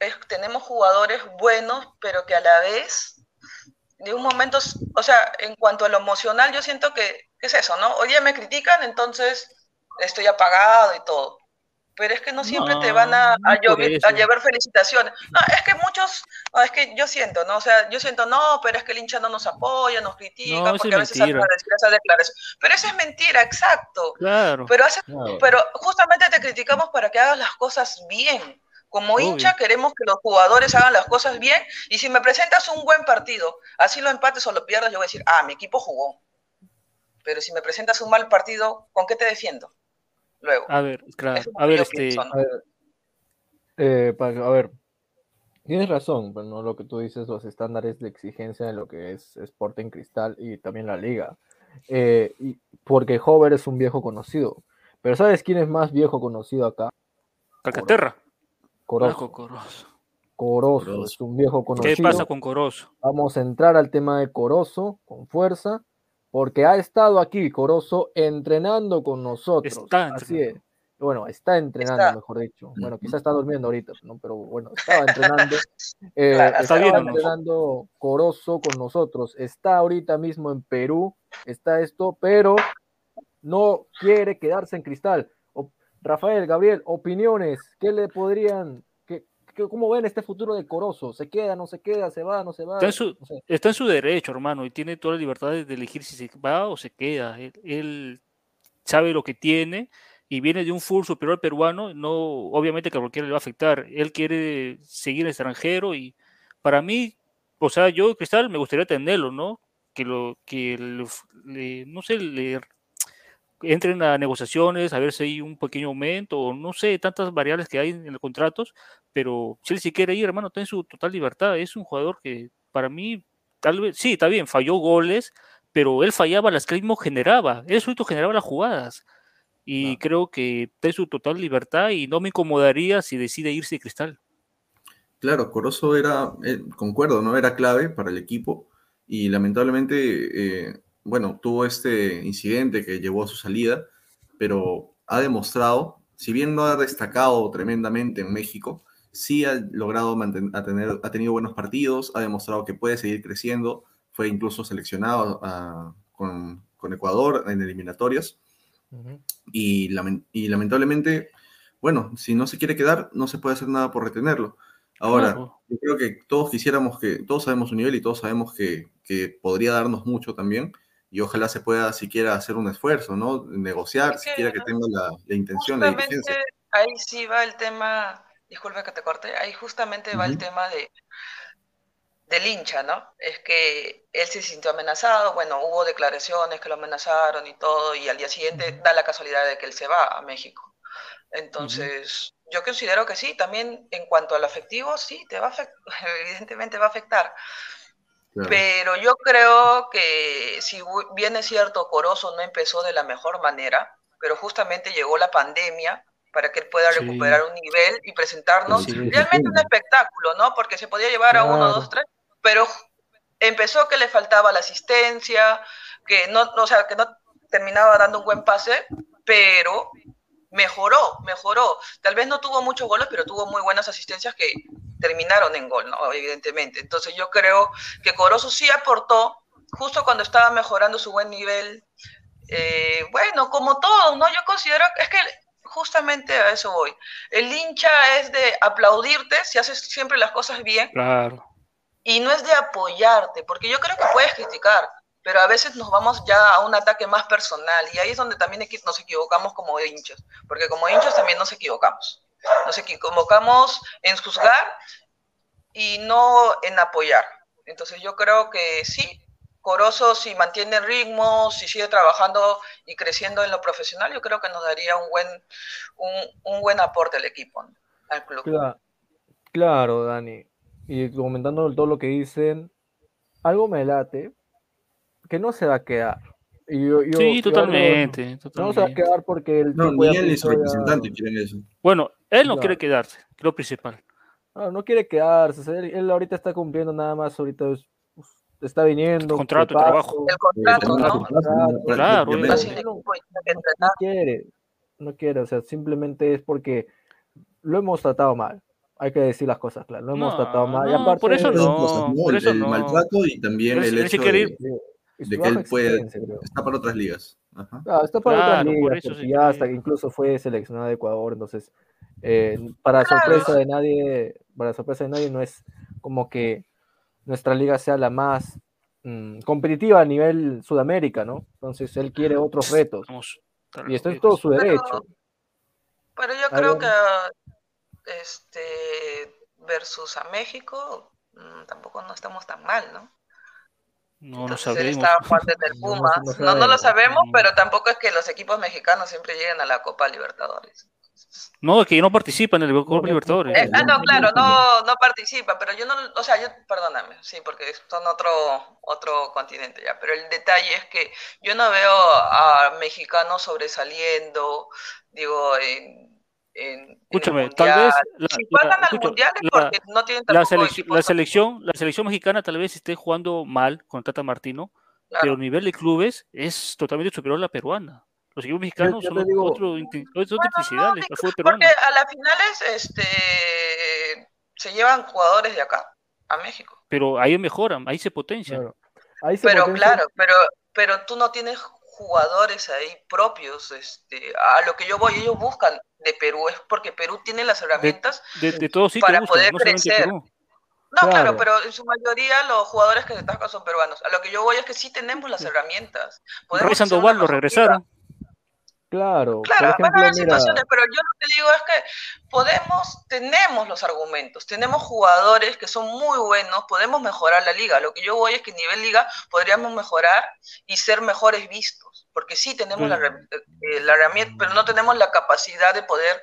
es- tenemos jugadores buenos, pero que a la vez, de un momento, o sea, en cuanto a lo emocional, yo siento que, que es eso, ¿no? Hoy día me critican, entonces estoy apagado y todo. Pero es que no siempre te van a, llover- a llevar felicitaciones. No, es que muchos, no, es que yo siento, ¿no? O sea, yo siento, no, pero es que el hincha no nos apoya, nos critica, No, porque es a veces decir esas declaraciones. Pero eso es mentira, exacto. Claro. Pero hace Claro. pero justamente te criticamos para que hagas las cosas bien. Como Obvio. hincha queremos que los jugadores hagan las cosas bien y si me presentas un buen partido, así lo empates o lo pierdas, yo voy a decir, ah, mi equipo jugó. Pero si me presentas un mal partido, ¿con qué te defiendo? Luego. A ver, claro. Es A ver, este. pienso, ¿no? A ver, Eh, para, a ver, tienes razón, pero no lo que tú dices, los estándares de exigencia en lo que es Sporting Cristal y también la liga. Eh, y porque Hover es un viejo conocido. Pero ¿sabes quién es más viejo conocido acá? Calcaterra. Corozo. Corozo. Corozo, es un viejo conocido. ¿Qué pasa con Corozo? Vamos a entrar al tema de Corozo con fuerza, porque ha estado aquí Corozo entrenando con nosotros. Está Así es. Bueno, está entrenando, Está. mejor dicho. Bueno, quizás está durmiendo ahorita, ¿no? Pero bueno, estaba entrenando. eh, Claro, estaba entrenando Corozo con nosotros. Está ahorita mismo en Perú, está esto, pero no quiere quedarse en cristal. O- Rafael, Gabriel, opiniones, ¿qué le podrían, cómo ven este futuro de Corozo? ¿Se queda, no se queda, se va, no se va? Está en su- No sé. Está en su derecho, hermano, y tiene toda la libertad de elegir si se va o se queda. Él, él sabe lo que tiene y viene de un full superior peruano, no, obviamente que a cualquiera le va a afectar. Él quiere seguir en el extranjero y para mí, o sea, yo Cristal me gustaría tenerlo, ¿no? Que lo, que le- le- no sé, le entren a negociaciones, a ver si hay un pequeño aumento, no sé, tantas variables que hay en los contratos, pero si él sí quiere ir, hermano, está en su total libertad. Es un jugador que para mí, tal vez, sí, está bien, falló goles, pero él fallaba las que él mismo generaba. Él solito generaba las jugadas. Y creo que está en su total libertad y no me incomodaría si decide irse de cristal. Claro, Corozo era, eh, concuerdo, ¿no? Era clave para el equipo y lamentablemente, eh, bueno, tuvo este incidente que llevó a su salida, pero ha demostrado, si bien no ha destacado tremendamente en México, sí ha logrado mantener, ha, tener- ha tenido buenos partidos, ha demostrado que puede seguir creciendo, fue incluso seleccionado con, con Ecuador en eliminatorias y, lamen- y lamentablemente, bueno, si no se quiere quedar, no se puede hacer nada por retenerlo. Ahora, Claro. yo creo que todos quisiéramos que, todos sabemos su nivel y todos sabemos que, que podría darnos mucho también, y ojalá se pueda siquiera hacer un esfuerzo, ¿no? Negociar, siquiera que tenga la, la intención, la diligencia. ahí sí va el tema, disculpa que te corte, ahí justamente va el tema de del hincha, ¿no? Es que él se sintió amenazado, bueno, hubo declaraciones que lo amenazaron y todo, y al día siguiente da la casualidad de que él se va a México. Entonces, yo considero que sí, también en cuanto al afectivo, sí, te va a evidentemente va a afectar. Claro. Pero yo creo que si bien es cierto, Corozo no empezó de la mejor manera, pero justamente llegó la pandemia para que él pueda Sí. recuperar un nivel y presentarnos Sí, sí, realmente un espectáculo, ¿no? Porque se podía llevar a uno, Claro. dos, tres, pero empezó que le faltaba la asistencia, que no, o sea, que no terminaba dando un buen pase, pero mejoró, mejoró. Tal vez no tuvo muchos goles, pero tuvo muy buenas asistencias que terminaron en gol, ¿no? Evidentemente. Entonces yo creo que Corozo sí aportó, justo cuando estaba mejorando su buen nivel. Eh, bueno, como todos, ¿no? Yo considero, es que justamente a eso voy. El hincha es de aplaudirte si haces siempre las cosas bien Claro. y no es de apoyarte, porque yo creo que puedes criticar, pero a veces nos vamos ya a un ataque más personal y ahí es donde también nos equivocamos como hinchas, porque como hinchas también nos equivocamos. Nos equivocamos en juzgar y no en apoyar. Entonces yo creo que sí, Corozo si mantiene el ritmo, si sigue trabajando y creciendo en lo profesional, yo creo que nos daría un buen, un, un buen aporte al equipo, ¿no? al club. Cla- Claro, Dani. Y comentando todo lo que dicen, algo me late que no se va a quedar. Y yo- yo- Sí, yo totalmente, No, no se va a totalmente. quedar porque el No, ni él ni su ya- representante quieren eso. Bueno, él no Claro. quiere quedarse, lo principal. No, no quiere quedarse. o sea, él, él ahorita está cumpliendo nada más. Ahorita es- pues, está viniendo. Contrato de y trabajo. paso, El contrato, ¿no? Claro, el no- y quiere, no quiere, o sea, simplemente es porque lo hemos tratado mal. Hay que decir las cosas claras, lo hemos No, tratado mal. y no, aparte, por eso no, cosas, ¿no? por El- eso el no. maltrato y también el hecho quiere de, ir. De que él puede, está para otras ligas. Ajá. Ah, está para otras por ligas, eso porque sí ya hasta que- incluso fue seleccionado de Ecuador, entonces, eh, para Claro. sorpresa de nadie, para sorpresa de nadie, no es como que nuestra liga sea la más mm, competitiva a nivel Sudamérica, ¿no? Entonces él quiere otros retos Vamos, y esto es todo su Pero- derecho. Pero yo A creo que este versus a México mm, tampoco no estamos tan mal, ¿no? No lo él sabemos. estaba jugando en el No, no. No, no lo sabemos, pero tampoco es que los equipos mexicanos siempre lleguen a la Copa Libertadores. No, es que no participa en el Copa Libertadores. Eh, ah, no, claro, no, no participa, pero yo no, o sea, yo, perdóname, sí, porque son otro, otro continente ya, pero el detalle es que yo no veo a mexicanos sobresaliendo, digo, en, en Escúchame, tal vez la, si la, al mundial es la- porque no tienen la, selec- la selección, la selección mexicana tal vez esté jugando mal con Tata Martino, claro. pero a nivel de clubes es totalmente superior a la peruana. Los equipos mexicanos son digo- otro, otra Bueno, no, peruano. Porque a las finales este, se llevan jugadores de acá a México. Pero ahí mejoran, ahí se potencian. Claro. Ahí se Pero potencia- claro, pero, pero tú no tienes jugadores ahí propios. Este, a lo que yo voy, ellos buscan de Perú, es porque Perú tiene las herramientas. De, de todos sitios para buscan, poder no crecer. No, claro. Claro. pero en su mayoría los jugadores que se tascan son peruanos. A lo que yo voy es que sí tenemos las herramientas. Hacer Sandoval lo regresaron. Claro, Claro, por van a ejemplo, haber mira, situaciones, pero yo lo que digo es que podemos, tenemos los argumentos, tenemos jugadores que son muy buenos, podemos mejorar la liga. Lo que yo voy es que a nivel liga podríamos mejorar y ser mejores vistos, porque sí tenemos la, eh, la herramienta, pero no tenemos la capacidad de poder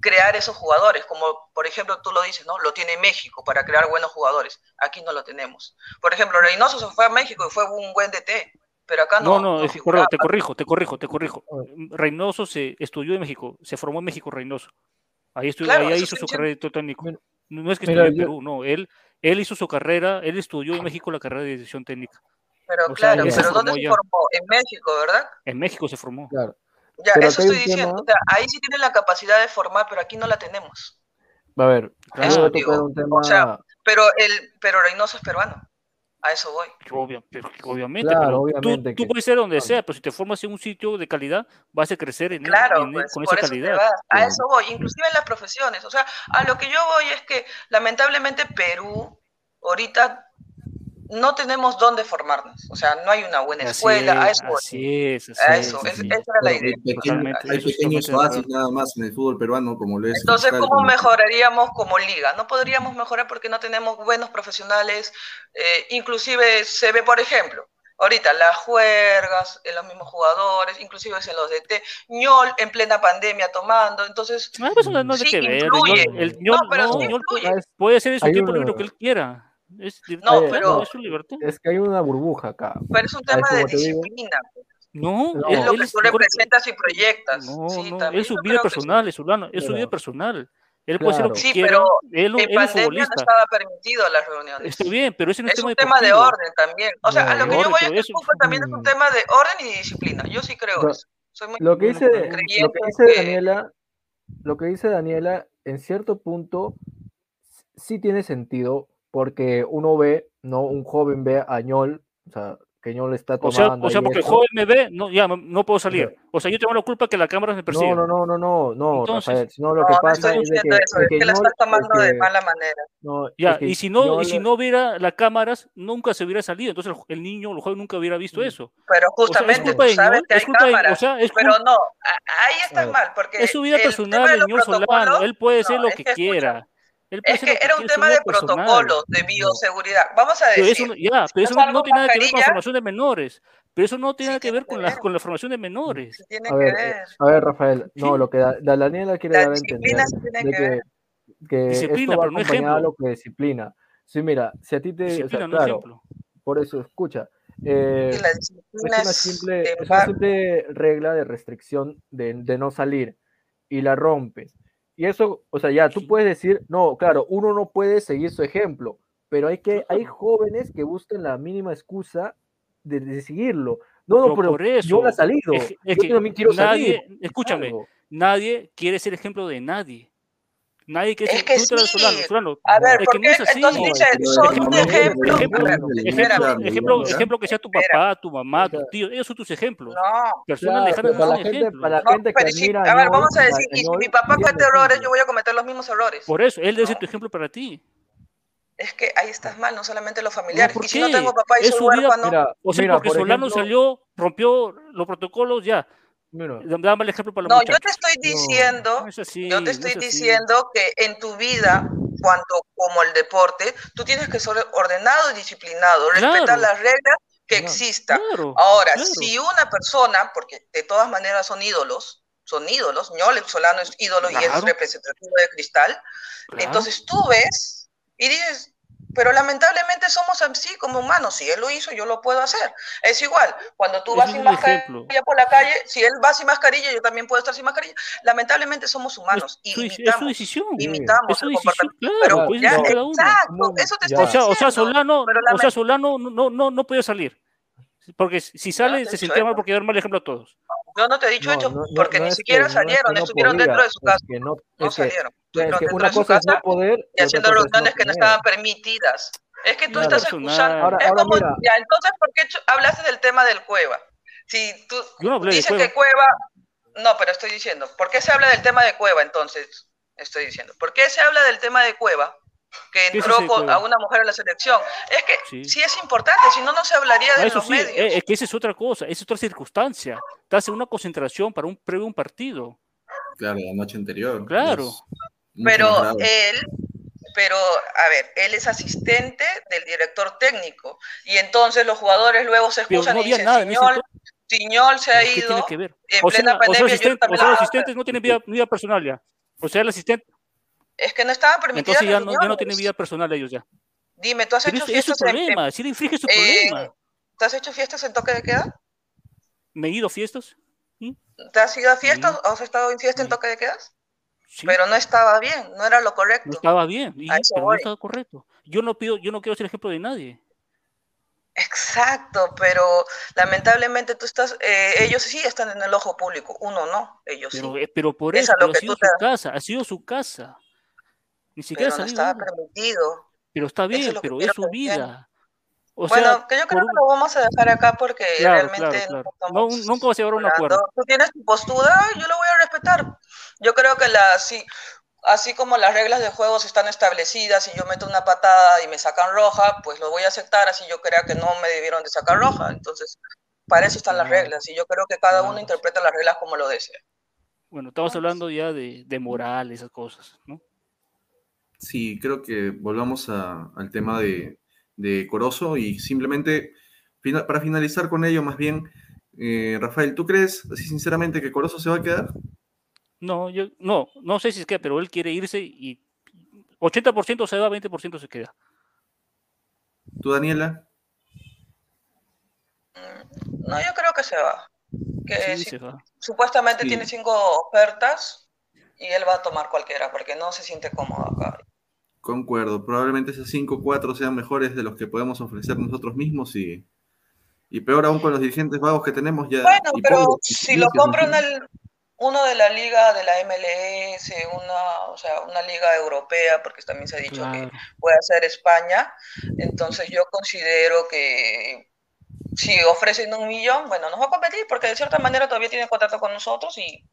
crear esos jugadores, como por ejemplo tú lo dices, ¿no? Lo tiene México para crear buenos jugadores. Aquí no lo tenemos. Por ejemplo, Reynoso se fue a México y fue un buen DT, pero acá No, no. no, es correcto, te corrijo, te corrijo, te corrijo. Reynoso se estudió en México, se formó en México Reynoso. Ahí, estudió, Claro, ahí eso hizo su carrera de técnico. No es que estudió en yo- Perú, no, él, él hizo su carrera, él estudió en México la carrera de dirección técnica. Pero O sea, claro, él se pero ¿dónde formó se ya. formó? En México, ¿verdad? En México se formó. claro. Ya, Pero eso estoy diciendo. tema- O sea, ahí sí tienen la capacidad de formar, pero aquí no la tenemos. A ver, Claro, a digo, tocar un tema, o sea, Pero el, pero Reynoso es peruano. A eso voy. Pero- obviamente, Claro, pero obviamente tú, puedes ser donde claro. sea, pero si te formas en un sitio de calidad, vas a crecer en, Claro, en- pues, con esa calidad. A eso voy. Inclusive en las profesiones. O sea, a lo que yo voy es que lamentablemente Perú ahorita no tenemos dónde formarnos. O sea, no hay una buena Así escuela. así es, así A es, eso, sí, es- sí. esa era la Hay, idea. hay pequeños oasis nada más en el fútbol peruano, como lo es. Entonces, Cristal, ¿cómo mejoraríamos como liga? No podríamos mejorar porque no tenemos buenos profesionales. eh, inclusive se ve, por ejemplo, ahorita las juergas en los mismos jugadores, inclusive en los DT, Ñol en plena pandemia tomando. Entonces, Ah, eso no, no Sí, que ver. influye. Ñol- el No, Ñol, pero no, sí influye. puede- hacer en su Hay tiempo libre lo que él quiera. Es, No, pero- es su libertad. es que hay una burbuja acá. pero es un tema de disciplina. No, No. él, Es lo que tú representas y proyectas. No, Sí, no, es su vida personal, es su, lana- es su vida Claro. personal. Él puede hacer lo Claro. que Sí, quiera. pero él, no- En él es pandemia no estaba permitido las reuniones. Está bien, pero ese no es, Es tema un tema de deportivo. orden también. O sea, No, a lo de que yo voy pero es que el eso- fútbol también es un tema de orden y disciplina. Yo sí creo Lo- eso. Soy muy Lo que dice, lo que dice que- Daniela, lo que dice Daniela, en cierto punto sí tiene sentido, porque uno ve, ¿no? Un joven ve a Ñol, o sea, que Ñol está O sea, tomando. o sea, y porque el joven me ve, no, ya no, no puedo salir. O sea, yo tengo la culpa que la cámara me persiga. No, no, no, no, no, no, Entonces- Rafael, sino lo No, que no pasa estoy es de que, eso, de es que que la estás tomando es de mala manera. no, Ya, es que y si no, y Ñol- si no hubiera las cámaras, nunca se hubiera salido. Entonces el, el niño, el joven nunca hubiera visto Mm. eso. Pero O sea, es justamente culpa tú de sabes Ñol, que es hay culpa de, cámaras. o sea, es Pero no, ahí estás ver, mal, porque es su vida el personal los Ñol Solano. Él puede no, lo es que que escucha, quiera. Es que que era un tema de personal. protocolos, de bioseguridad. Vamos a Pero decir, eso, no- ya, pero eso no, tiene nada que ver con la formación de menores. Pero eso no tiene Sí nada que ver con que la, ver. con la formación de menores. sí tiene A que ver, a ver, Rafael, no, Sí. lo que da- da- Daniela quiere La dar a entender disciplina sí tiene de que que, ver. que Disciplina, esto va pero acompañado lo que disciplina. Sí, mira, si a ti te, o sea, Disciplina, no claro, ejemplo. por eso, escucha, eh, es una simple, es una simple regla de restricción de, de no salir y la rompes. Y eso, o sea, ya tú puedes decir, no, claro, uno no puede seguir su ejemplo, pero hay que, hay jóvenes que buscan la mínima excusa de, de seguirlo. No, no, Pero por eso, yo no he salido, es que- es yo que también quiero nadie- salir. escúchame. Nadie quiere ser ejemplo de nadie. Nadie quiere Es que eres sí. Solano, Solano. A ver, es ¿por que no es así. Entonces son ejemplo. Ejemplo, ejemplo, ejemplo, ejemplo que sea tu papá, tu mamá, tu tío, esos son tus ejemplos. No. Personas Claro, lejanas no para son la gente, ejemplos. para la No, gente que admira a ver, vamos a decir, y si mi papá comete errores, yo voy a cometer los mismos errores. Por eso, él debe ser tu ejemplo para ti. Es que ahí estás mal, no solamente los familiares. ¿por y si no tengo papá y Es soy su vida- huérfano, Mira, O sea, mira, porque por Solano ejemplo, salió, rompió los protocolos, ya. Dame el ejemplo para los no, yo te estoy diciendo, No es así, yo no te es estoy diciendo que en tu vida, cuanto como el deporte, tú tienes que ser ordenado y disciplinado, respetar las reglas que Claro. existan. Claro, Ahora, claro. si una persona, porque de todas maneras son ídolos, son ídolos. Ñol Solano es ídolo y es representativo de Cristal. Claro. Entonces tú ves y dices, pero lamentablemente somos así como humanos. Si él lo hizo, yo lo puedo hacer. Es igual, cuando tú vas es sin mascarilla ejemplo. por la calle, si él va sin mascarilla, yo también puedo estar sin mascarilla. Lamentablemente somos humanos y Su- es su imitamos, decisión. imitamos Es su decisión, claro, Pero pues ya, es exacto, eso te estoy O sea, o sea, diciendo. Solano, Pero o sea, Solano no, no, no, no podía salir. Porque si sale, se sentía mal porque iba a dar mal ejemplo a todos. Yo no te he dicho No, hecho no, no, porque no ni siquiera que- no es que salieron, no estuvieron podía, dentro de su es casa. que no, No es salieron, es que dentro una de su cosa es casa no poder y haciendo no reuniones que no estaban permitidas. Es que tú estás excusando. Ahora- es ahora como, ya, entonces, ¿por qué hablaste del tema del Cueva? Si tú no Cueva. que Cueva, no, pero estoy diciendo, ¿por qué se habla del tema de Cueva entonces? Estoy diciendo, ¿por qué se habla del tema de Cueva? Que ¿Qué es entró ese de con- a una mujer en la selección. Es que Sí. sí, es importante, si no, no se hablaría Ah, de eso los sí, medios. eh, es que esa es otra cosa, es otra circunstancia. Te hace una concentración para un previo un partido. Claro, la noche anterior. Claro. Pero él, pero a ver, él es asistente del director técnico y entonces los jugadores luego se excusan no y dicen, nada en Siñol, se ha ¿Qué ido tiene que ver? en O sea, plena o sea, pandemia. yo asisten- o también sea, los asistentes no tienen vida, vida personal ya. O sea, el asistente, Es que no estaban permitidas entonces ya no, ya no tienen vida personal ellos ya. Dime, ¿tú has Pero hecho es, es su fiestas en, problema, si le inflige su en- problema. ¿tú has hecho fiestas en toque de queda? ¿Me he ido a fiestas? ¿Sí? ¿Te has ido a fiestas Sí. o has estado en fiesta en toque de quedas? Sí, Pero no estaba bien, no era lo no correcto. estaba bien, y- pero no estaba correcto. Yo no pido, yo no quiero ser ejemplo de nadie. Exacto, pero lamentablemente tú estás, eh, ellos sí están en el ojo público, uno no, ellos Pero, sí. eh, pero por Es eso, pero ha sido su casa, ha sido su casa. Ni siquiera Pero no estaba algo. permitido. Pero está es bien, que pero es su vida. O bueno, sea, que yo creo por que lo vamos a dejar acá porque Claro, realmente claro, claro. No, nunca vas a llegar a un acuerdo. Tú tienes tu postura, yo lo voy a respetar. Yo creo que la, sí, así como las reglas de juego están establecidas y yo meto una patada y me sacan roja, pues lo voy a aceptar así yo crea que no me debieron de sacar roja. Entonces, para eso están las reglas y yo creo que cada uno interpreta las reglas como lo desea. Bueno, estamos hablando ya de, de moral, esas cosas, ¿no? Sí, creo que volvamos a- al tema de, de Corozo y simplemente para finalizar con ello, más bien, eh, Rafael, ¿tú crees así sinceramente que Corozo se va a quedar? No, yo no, no sé si es que, pero él quiere irse y 80% se va, 20% se queda. ¿Tú, Daniela? No, yo creo que se va. Que Sí, si- se va. supuestamente Sí. tiene cinco ofertas y él va a tomar cualquiera porque no se siente cómodo acá. Concuerdo, probablemente esas 5 o 4 sean mejores de los que podemos ofrecer nosotros mismos y, y peor aún con los dirigentes vagos que tenemos ya. Bueno, pero pobres si lo compra uno de la liga de la MLS, una, o sea, una liga europea, porque también se ha dicho que puede ser España, entonces yo considero que si ofrecen un millón, bueno, nos va a competir porque de cierta manera todavía tiene contrato con nosotros y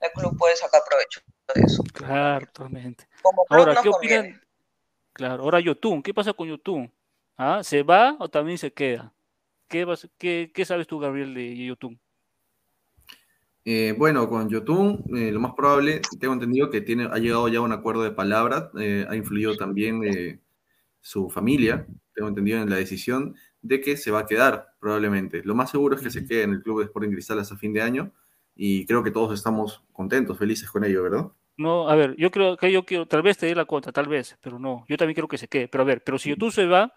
el club puede sacar provecho de eso. Claro, totalmente. Como club Ahora, nos ¿qué conviene. opinan? Claro, ahora Yotun, ¿qué pasa con Yotun? ¿Ah? ¿Se va o también se queda? ¿Qué, vas- qué, qué sabes tú, Gabriel, de Yotun? Eh, bueno, con Yotun, eh, lo más probable, tengo entendido que tiene, ha llegado ya a un acuerdo de palabra, eh, ha influido también eh, su familia, tengo entendido en la decisión de que se va a quedar, probablemente. Lo más seguro es que se quede en el club de Sporting Cristal hasta fin de año y creo que todos estamos contentos, felices con ello, ¿verdad? No, a ver, yo creo que yo quiero, tal vez te dé la contra, tal vez, pero no, yo también creo que se quede. Pero a ver, pero si Yotun se va,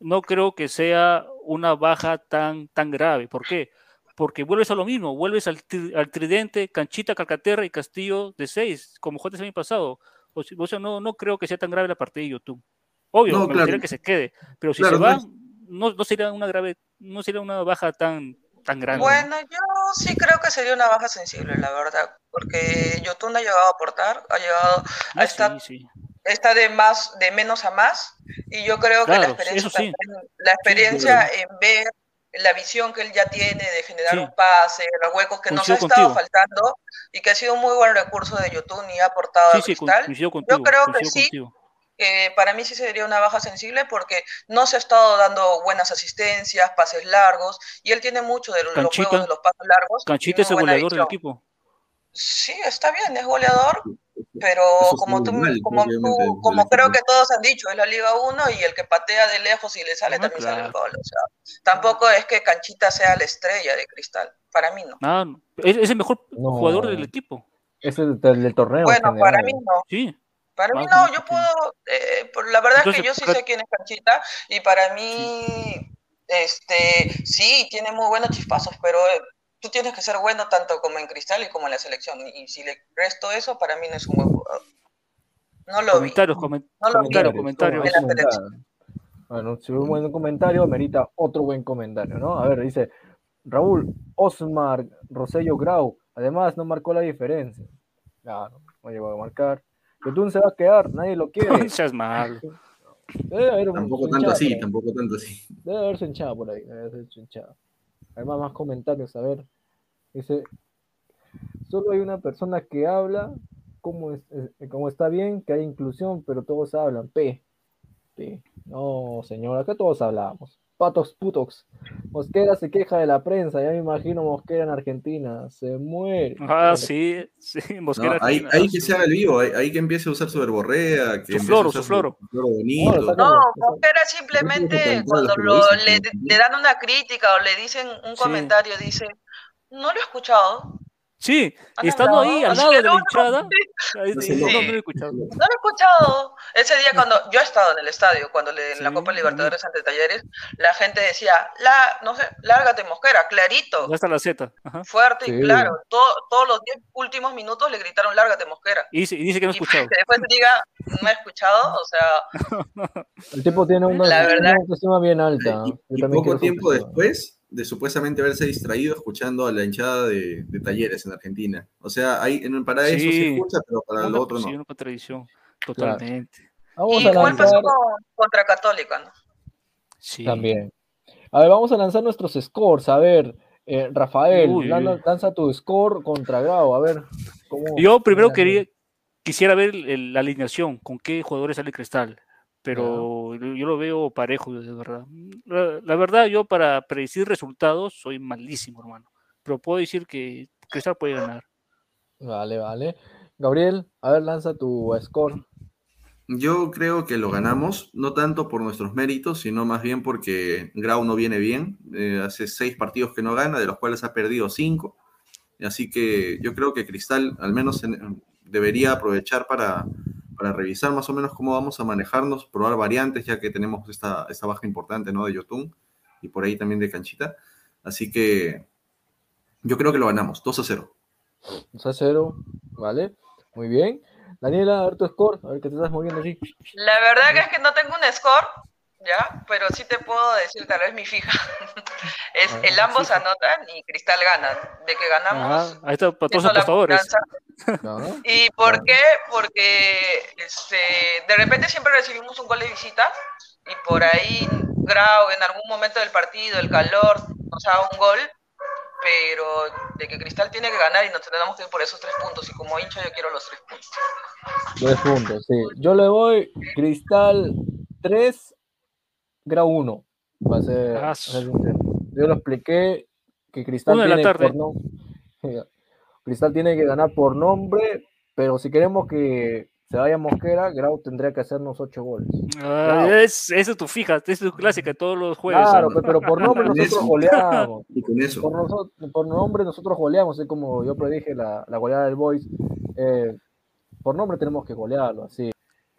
no creo que sea una baja tan, tan grave. ¿Por qué? Porque vuelves a lo mismo, vuelves al, tri- al tridente, Canchita, Calcaterra y Castillo de seis, como jugaste el año pasado. O, sea, no, no creo que sea tan grave la partida de Yotun. Obvio, No, me claro. que se quede, pero si Claro, se va, no, no sería una grave, no sería una baja tan, tan grande. ¿no? Bueno, yo sí creo que sería una baja sensible, la verdad, porque Yotun ha llegado a aportar, ha llegado Ah, a estar, sí, sí. está de más, de menos a más, y yo creo que la Claro, experiencia, sí. la experiencia en ver la visión que él ya tiene de generar Sí. un pase, los huecos que nos ha Coincido estado contigo. faltando, y que ha sido un muy buen recurso de Yotun y ha aportado Sí, a sí, Cristal. coincido contigo. creo que coincido sí, contigo. Que para mí sí sería una baja sensible porque no se ha estado dando buenas asistencias, pases largos, y él tiene mucho de los Canchita. juegos de los pases largos. Canchita es el goleador del equipo. Sí, está bien, es goleador, pero como tú, normal, como tú, creo que todos han dicho, es la Liga 1 y el que patea de lejos y le sale también sale el gol. O sea, tampoco es que Canchita sea la estrella de Cristal. Para mí no. Ah, es, es el mejor No. jugador del equipo. Es el del, del torneo. en Bueno, para mí no. Sí. Para mí no, yo puedo, eh, por- la verdad es que yo sí pero- sé quién es Canchita y para mí, este, sí, tiene muy buenos chispazos, pero eh, tú tienes que ser bueno tanto como en Cristal y como en la selección y si le resto eso, para mí no es un buen jugador. No lo vi. Comentarios, comen- No lo vi. comentarios, comentarios. En la Comentario. Bueno, si un buen comentario, merita otro buen comentario, ¿no? A ver, dice Raúl Osmar Rosello Grau. Además, no marcó la diferencia. Claro, no llegó a marcar. Yotun se va a quedar, nadie lo quiere. No seas malo. Debe haber un- Tampoco tanto así, tampoco tanto así. Debe haber su hinchada por ahí. Debe haber su hinchada. Además, más comentarios. A ver, dice: Solo hay una persona que habla. Como, es- eh, como está bien que haya inclusión, pero todos hablan. P. P. No, señor, acá todos hablamos. Patos putox. Mosquera se queja de la prensa. Ya me imagino Mosquera en Argentina. Se muere. Ah, sí, sí, No, Mosquera. ahí, tiene ahí que se haga el vivo, ahí, ahí que empiece a usar su verborrea, que Su floro, su floro. su floro bonito. No, No, Mosquera simplemente cuando lo le, ¿no? dan una crítica o le dicen un Sí. comentario, dice, no lo he escuchado. Sí, ¿Han y estando ahí al lado de la no, hinchada, No lo he escuchado. No lo he escuchado. Ese día cuando yo he estado en el estadio, cuando le, en la Copa Libertadores ante Talleres, la gente decía, la, no sé, lárgate Mosquera, clarito, Ya está la Z. Ajá. fuerte Sí. y claro. Todo- todos los 10 últimos minutos le gritaron, lárgate Mosquera. Y dice, y dice que no ha Y escuchado. que después diga, no he escuchado, o sea, El tipo tiene una, La verdad- una autoestima bien alta. Y, y poco tiempo después de supuestamente haberse distraído escuchando a la hinchada de, de talleres en Argentina. O sea, ahí, en, para eso Sí. se escucha, pero para Una, lo otro sí, no. una contradicción. Totalmente. Vamos y a igual pasó con- contra Católica, ¿no? Sí. también. A ver, vamos a lanzar nuestros scores. A ver, eh, Rafael, Uy, lanza, tu score contra Grau. A ver, ¿cómo? Yo primero quería, quisiera ver el- la alineación, con qué jugadores sale Cristal, pero yo, yo lo veo parejo, de verdad. La, la verdad, yo para predecir resultados soy malísimo, hermano, pero puedo decir que Cristal puede ganar. Vale, vale. Gabriel, a ver, lanza tu score. Yo creo que lo ganamos, no tanto por nuestros méritos, sino más bien porque Grau no viene bien. Eh, hace seis partidos que no gana, de los cuales ha perdido cinco. Así que yo creo que Cristal al menos en- debería aprovechar para, para revisar más o menos cómo vamos a manejarnos, probar variantes, ya que tenemos esta, esta baja importante ¿no? de Yotun y por ahí también de Canchita. Así que yo creo que lo ganamos, 2 a 0. 2 a 0, ¿vale? Muy bien. Daniela, a ver tu score. A ver que te estás moviendo así. La verdad que es que no tengo un score, ¿ya? Pero sí te puedo decir, tal vez mi fija. es Ah, el ambos fija. anotan y Cristal gana. De que ganamos, Ajá, ahí está para todos apostadores. ¿Y por qué? Porque este, de repente siempre recibimos un gol de visita y por ahí Grau en algún momento del partido, el calor, nos da un gol, pero de que Cristal tiene que ganar y nos tenemos que ir por esos tres puntos. Y como hincha yo quiero los tres puntos. Tres puntos, sí. Yo le voy Cristal 3, Grau 1. Va a ser. Ah, va a ser sincero. Yo lo expliqué que Cristal de la tiene tarde. por no- Cristal tiene que ganar por nombre, pero si queremos que se vaya Mosquera, Grau tendría que hacernos 8 goles. Ah, es, esa es tu fija, esa es tu clásica de todos los jueves. Claro, ¿no? pe- pero por nombre nosotros eso. goleamos. Y con eso. Por, noso- por nombre nosotros goleamos, es como yo predije la, la goleada del Boys. eh, por nombre tenemos que golearlo, así.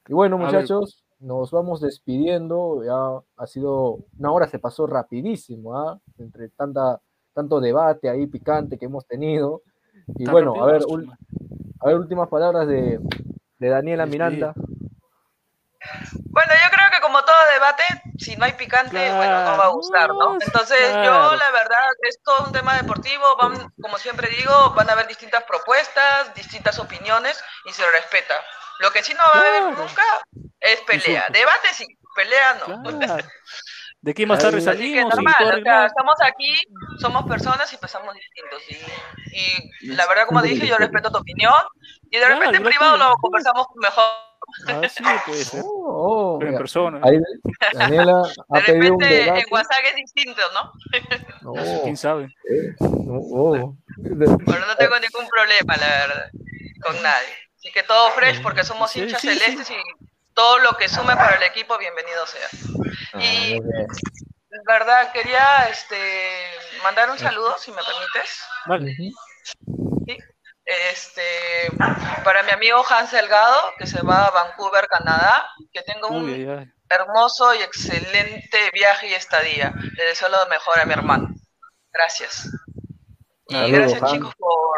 Y bueno, muchachos, nos vamos despidiendo. Ya ha sido una hora, se pasó rapidísimo, ¿ah? Entre tanta, tanto debate ahí picante que hemos tenido. Y bueno, a ver, a ver, últimas palabras de, de Daniela. Miranda. Bueno, yo creo que como todo debate, si no hay picante, bueno, no va a gustar, ¿no? Claro, Entonces, yo la verdad, es todo un tema deportivo, van, como siempre digo, van a haber distintas propuestas, distintas opiniones y se respeta. Lo que sí no va a haber Claro. nunca es pelea. Debate sí, pelea no. Claro. De aquí más tarde Así Así que salimos y normal, o sea, estamos aquí, somos personas y pensamos distintos. Y, y la verdad, como dije, yo respeto tu opinión y de Claro, repente en privado lo conversamos mejor. Ah, sí, puede ser. Oh, oh, Pero en persona. ahí Daniela ha De pedido un repente debate. en WhatsApp es distinto, ¿no? No, ¿Quién sabe? no, oh. Pero no tengo ningún problema, la verdad, con nadie. Así que todo fresh porque somos Sí, hinchas sí, sí. celestes y todo lo que sume para el equipo, bienvenido sea. Ah, Y verdad, quería este, mandar un saludo, si me permites. Vale. Sí. Este, para mi amigo Hans Delgado, que se va a Vancouver, Canadá, que tenga un Uy, hermoso y excelente viaje y estadía. Le deseo lo mejor a mi hermano. Gracias. Y Saludos, gracias, Hans. chicos, por,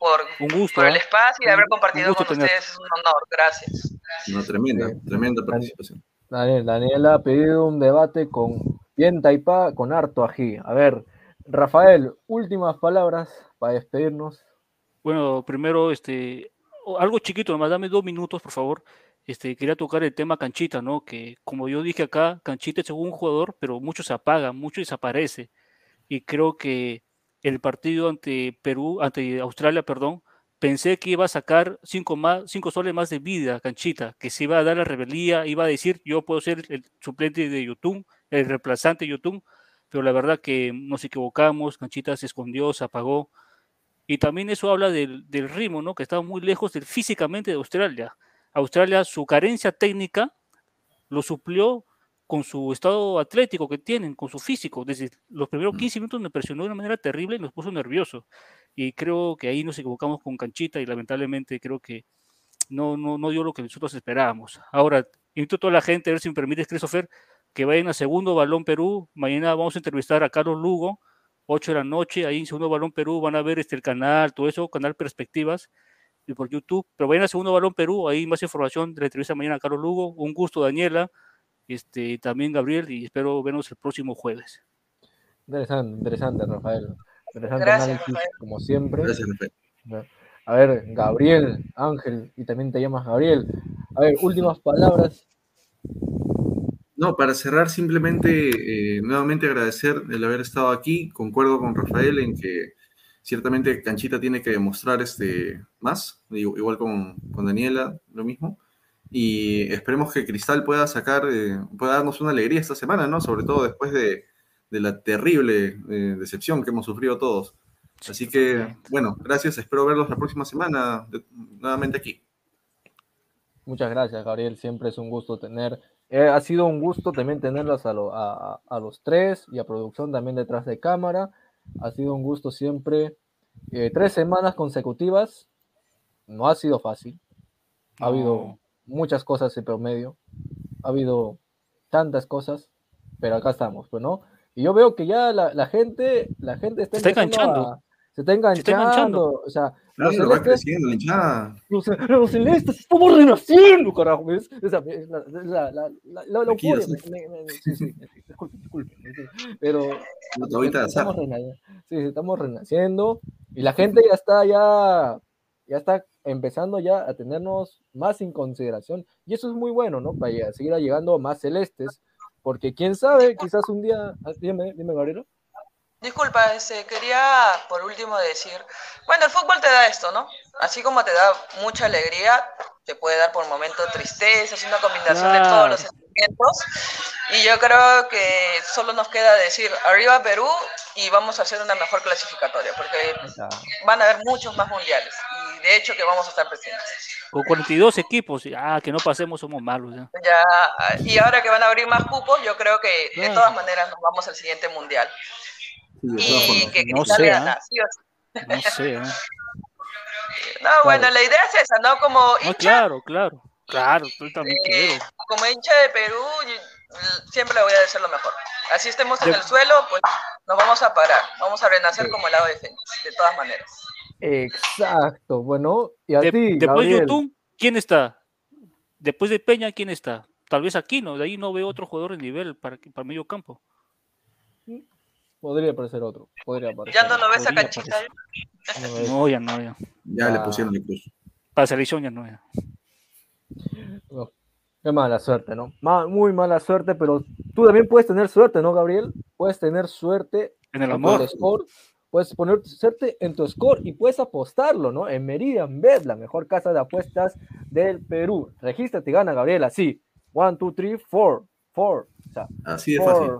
por, Un gusto. por el ¿ah? espacio y haber compartido con tenerte. ustedes. Es un honor. Gracias. No, tremenda, Sí. tremenda participación. Daniel, Daniela ha pedido un debate con bien taipa, con harto ají. A ver, Rafael, últimas palabras para despedirnos. Bueno, primero, este, algo chiquito, nomás dame dos minutos, por favor. Este, quería tocar el tema Canchita, ¿no? Que como yo dije acá, Canchita es un jugador, pero mucho se apaga, mucho desaparece. Y creo que el partido ante Perú, ante Australia, perdón, pensé que iba a sacar cinco, más, cinco soles más de vida Canchita, que se iba a dar la rebeldía, iba a decir, yo puedo ser el suplente de YouTube, el reemplazante de YouTube, pero la verdad que nos equivocamos, Canchita se escondió, se apagó. Y también eso habla del, del ritmo, ¿no? Que está muy lejos físicamente de Australia. Australia, su carencia técnica lo suplió con su estado atlético que tienen, con su físico. Desde los primeros 15 minutos me presionó de una manera terrible y nos puso nervioso. Y creo que ahí nos equivocamos con Canchita y lamentablemente creo que no, no, no dio lo que nosotros esperábamos. Ahora, invito a toda la gente, a ver si me permites, Christopher, que vayan a segundo balón Perú. Mañana vamos a entrevistar a Carlos Lugo, 8 de la noche, ahí en segundo balón Perú, van a ver este, el canal, todo eso, canal Perspectivas y por YouTube. Pero vayan a segundo balón Perú, ahí más información de la entrevista mañana a Carlos Lugo. Un gusto, Daniela, este, también Gabriel, y espero vernos el próximo jueves. Interesante, interesante, Rafael. Interesante Gracias, análisis, Rafael. como siempre. Gracias, Rafael. A ver, Gabriel, Ángel, y también te llamas Gabriel. A ver, últimas palabras. No, para cerrar, simplemente eh, nuevamente agradecer el haber estado aquí. Concuerdo con Rafael en que ciertamente Canchita tiene que demostrar este, más, igual con, con Daniela, lo mismo. Y esperemos que Cristal pueda sacar, eh, pueda darnos una alegría esta semana, ¿no? Sobre todo después de, de la terrible eh, decepción que hemos sufrido todos. Así que, bueno, gracias. Espero verlos la próxima semana de- nuevamente aquí. Muchas gracias, Gabriel. Siempre es un gusto tener. eh, ha sido un gusto también tenerlos a, lo- a- a- los tres y a producción también detrás de cámara. Ha sido un gusto siempre. Eh, tres semanas consecutivas. No ha sido fácil. Ha habido No. Muchas cosas en promedio. Ha habido tantas cosas. Pero acá estamos, pues, ¿no? Y yo veo que ya la, la gente, la gente está, Se está enganchando. a- se está enganchando. está enganchando. O sea, los Claro, va celestes- los, los celestes, estamos renaciendo, carajo. es la, sí, sí, disculpen, disculpen, Pero estamos, rena- sí, sí, estamos renaciendo y la gente ya está, ya, ya está empezando ya a tenernos más en consideración y eso es muy bueno, ¿no? Para seguir llegando más celestes, porque quién sabe, quizás un día, ah, dime, dime, Gabriela. Disculpa, este, quería por último decir, bueno, el fútbol te da esto, ¿no? Así como te da mucha alegría, te puede dar por momentos tristeza, es una combinación de todos los Claro. Y yo creo que solo nos queda decir, arriba Perú y vamos a hacer una mejor clasificatoria, porque van a haber muchos más mundiales y de hecho que vamos a estar presentes. Con 42 equipos, ah, que no pasemos, somos malos. ya. Ya, y ahora que van a abrir más cupos, yo creo que de Claro. todas maneras nos vamos al siguiente mundial. Sí, Y que No sé, ¿ah? gana, sí sí. No sé. ¿eh? No, bueno, la idea es esa, ¿no? Como No, hincha, claro, claro. Claro, yo también eh, quiero. Como hincha de Perú, y- siempre le voy a decir lo mejor. Así estemos en el suelo, pues nos vamos a parar, vamos a renacer como el lado de Fénix, de todas maneras. exacto, bueno, y a De- ti, después de. YouTube, ¿quién está? Después de Peña, ¿quién está? Tal vez Aquino, de ahí no veo otro jugador de nivel para, para medio campo. Podría aparecer otro. Podría aparecer. ¿Ya no lo ves a Canchita? No es- No, ya no, ya. Ya Ah. le pusieron el cruz. Para selección ya no, ya. no. Qué mala suerte, ¿no? Ma- muy mala suerte, pero tú también puedes tener suerte, ¿no, Gabriel? Puedes tener suerte En el en amor. tu score, puedes poner suerte en tu score y puedes apostarlo, ¿no? En Meridian Bet, la mejor casa de apuestas del Perú. Regístrate y gana, Gabriel, así. One, two, three, four. Four. O sea, Así de fácil.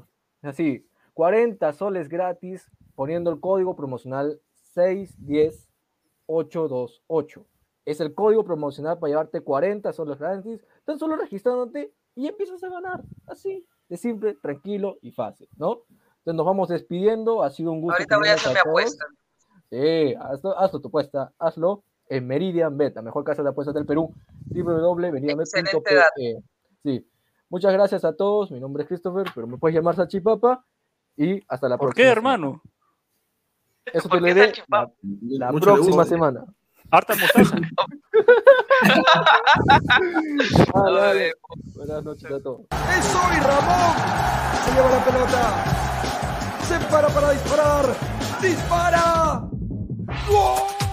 Así, 40 soles gratis poniendo el código promocional 610828. Es el código promocional para llevarte 40 soles gratis, tan solo registrándote y empiezas a ganar. Así, de simple, tranquilo y fácil, ¿no? Entonces nos vamos despidiendo, ha sido un gusto. Ahorita voy a hacer mi apuesta. Sí, hazlo, hazlo tu apuesta, hazlo en Meridian Bet, la mejor casa de apuestas del Perú, www.meridianbet.pe. Sí, muchas gracias a todos, mi nombre es Christopher, pero me puedes llamar Sachipapa y hasta la ¿Por próxima. qué, hermano? Eso te ¿Por lo diré la, próxima semana. Harta mostaza. Dale. Buenas noches a todos. ¡Es hoy Ramón! Se lleva la pelota. Se para para disparar. ¡Dispara!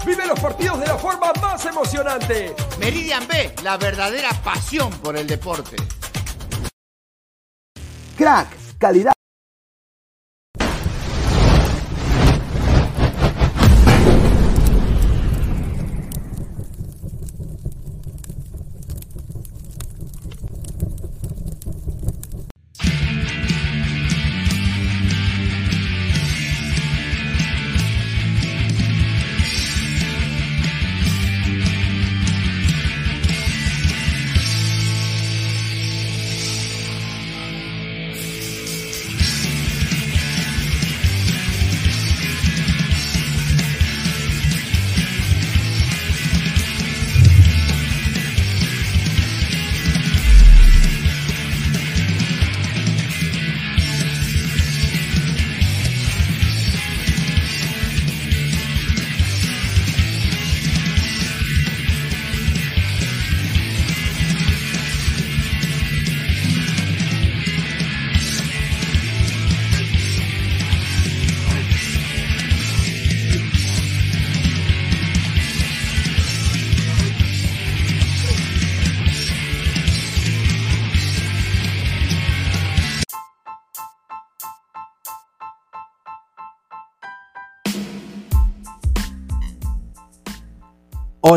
Vive los partidos de la forma más emocionante. Meridian B, la verdadera pasión por el deporte. Crack, calidad.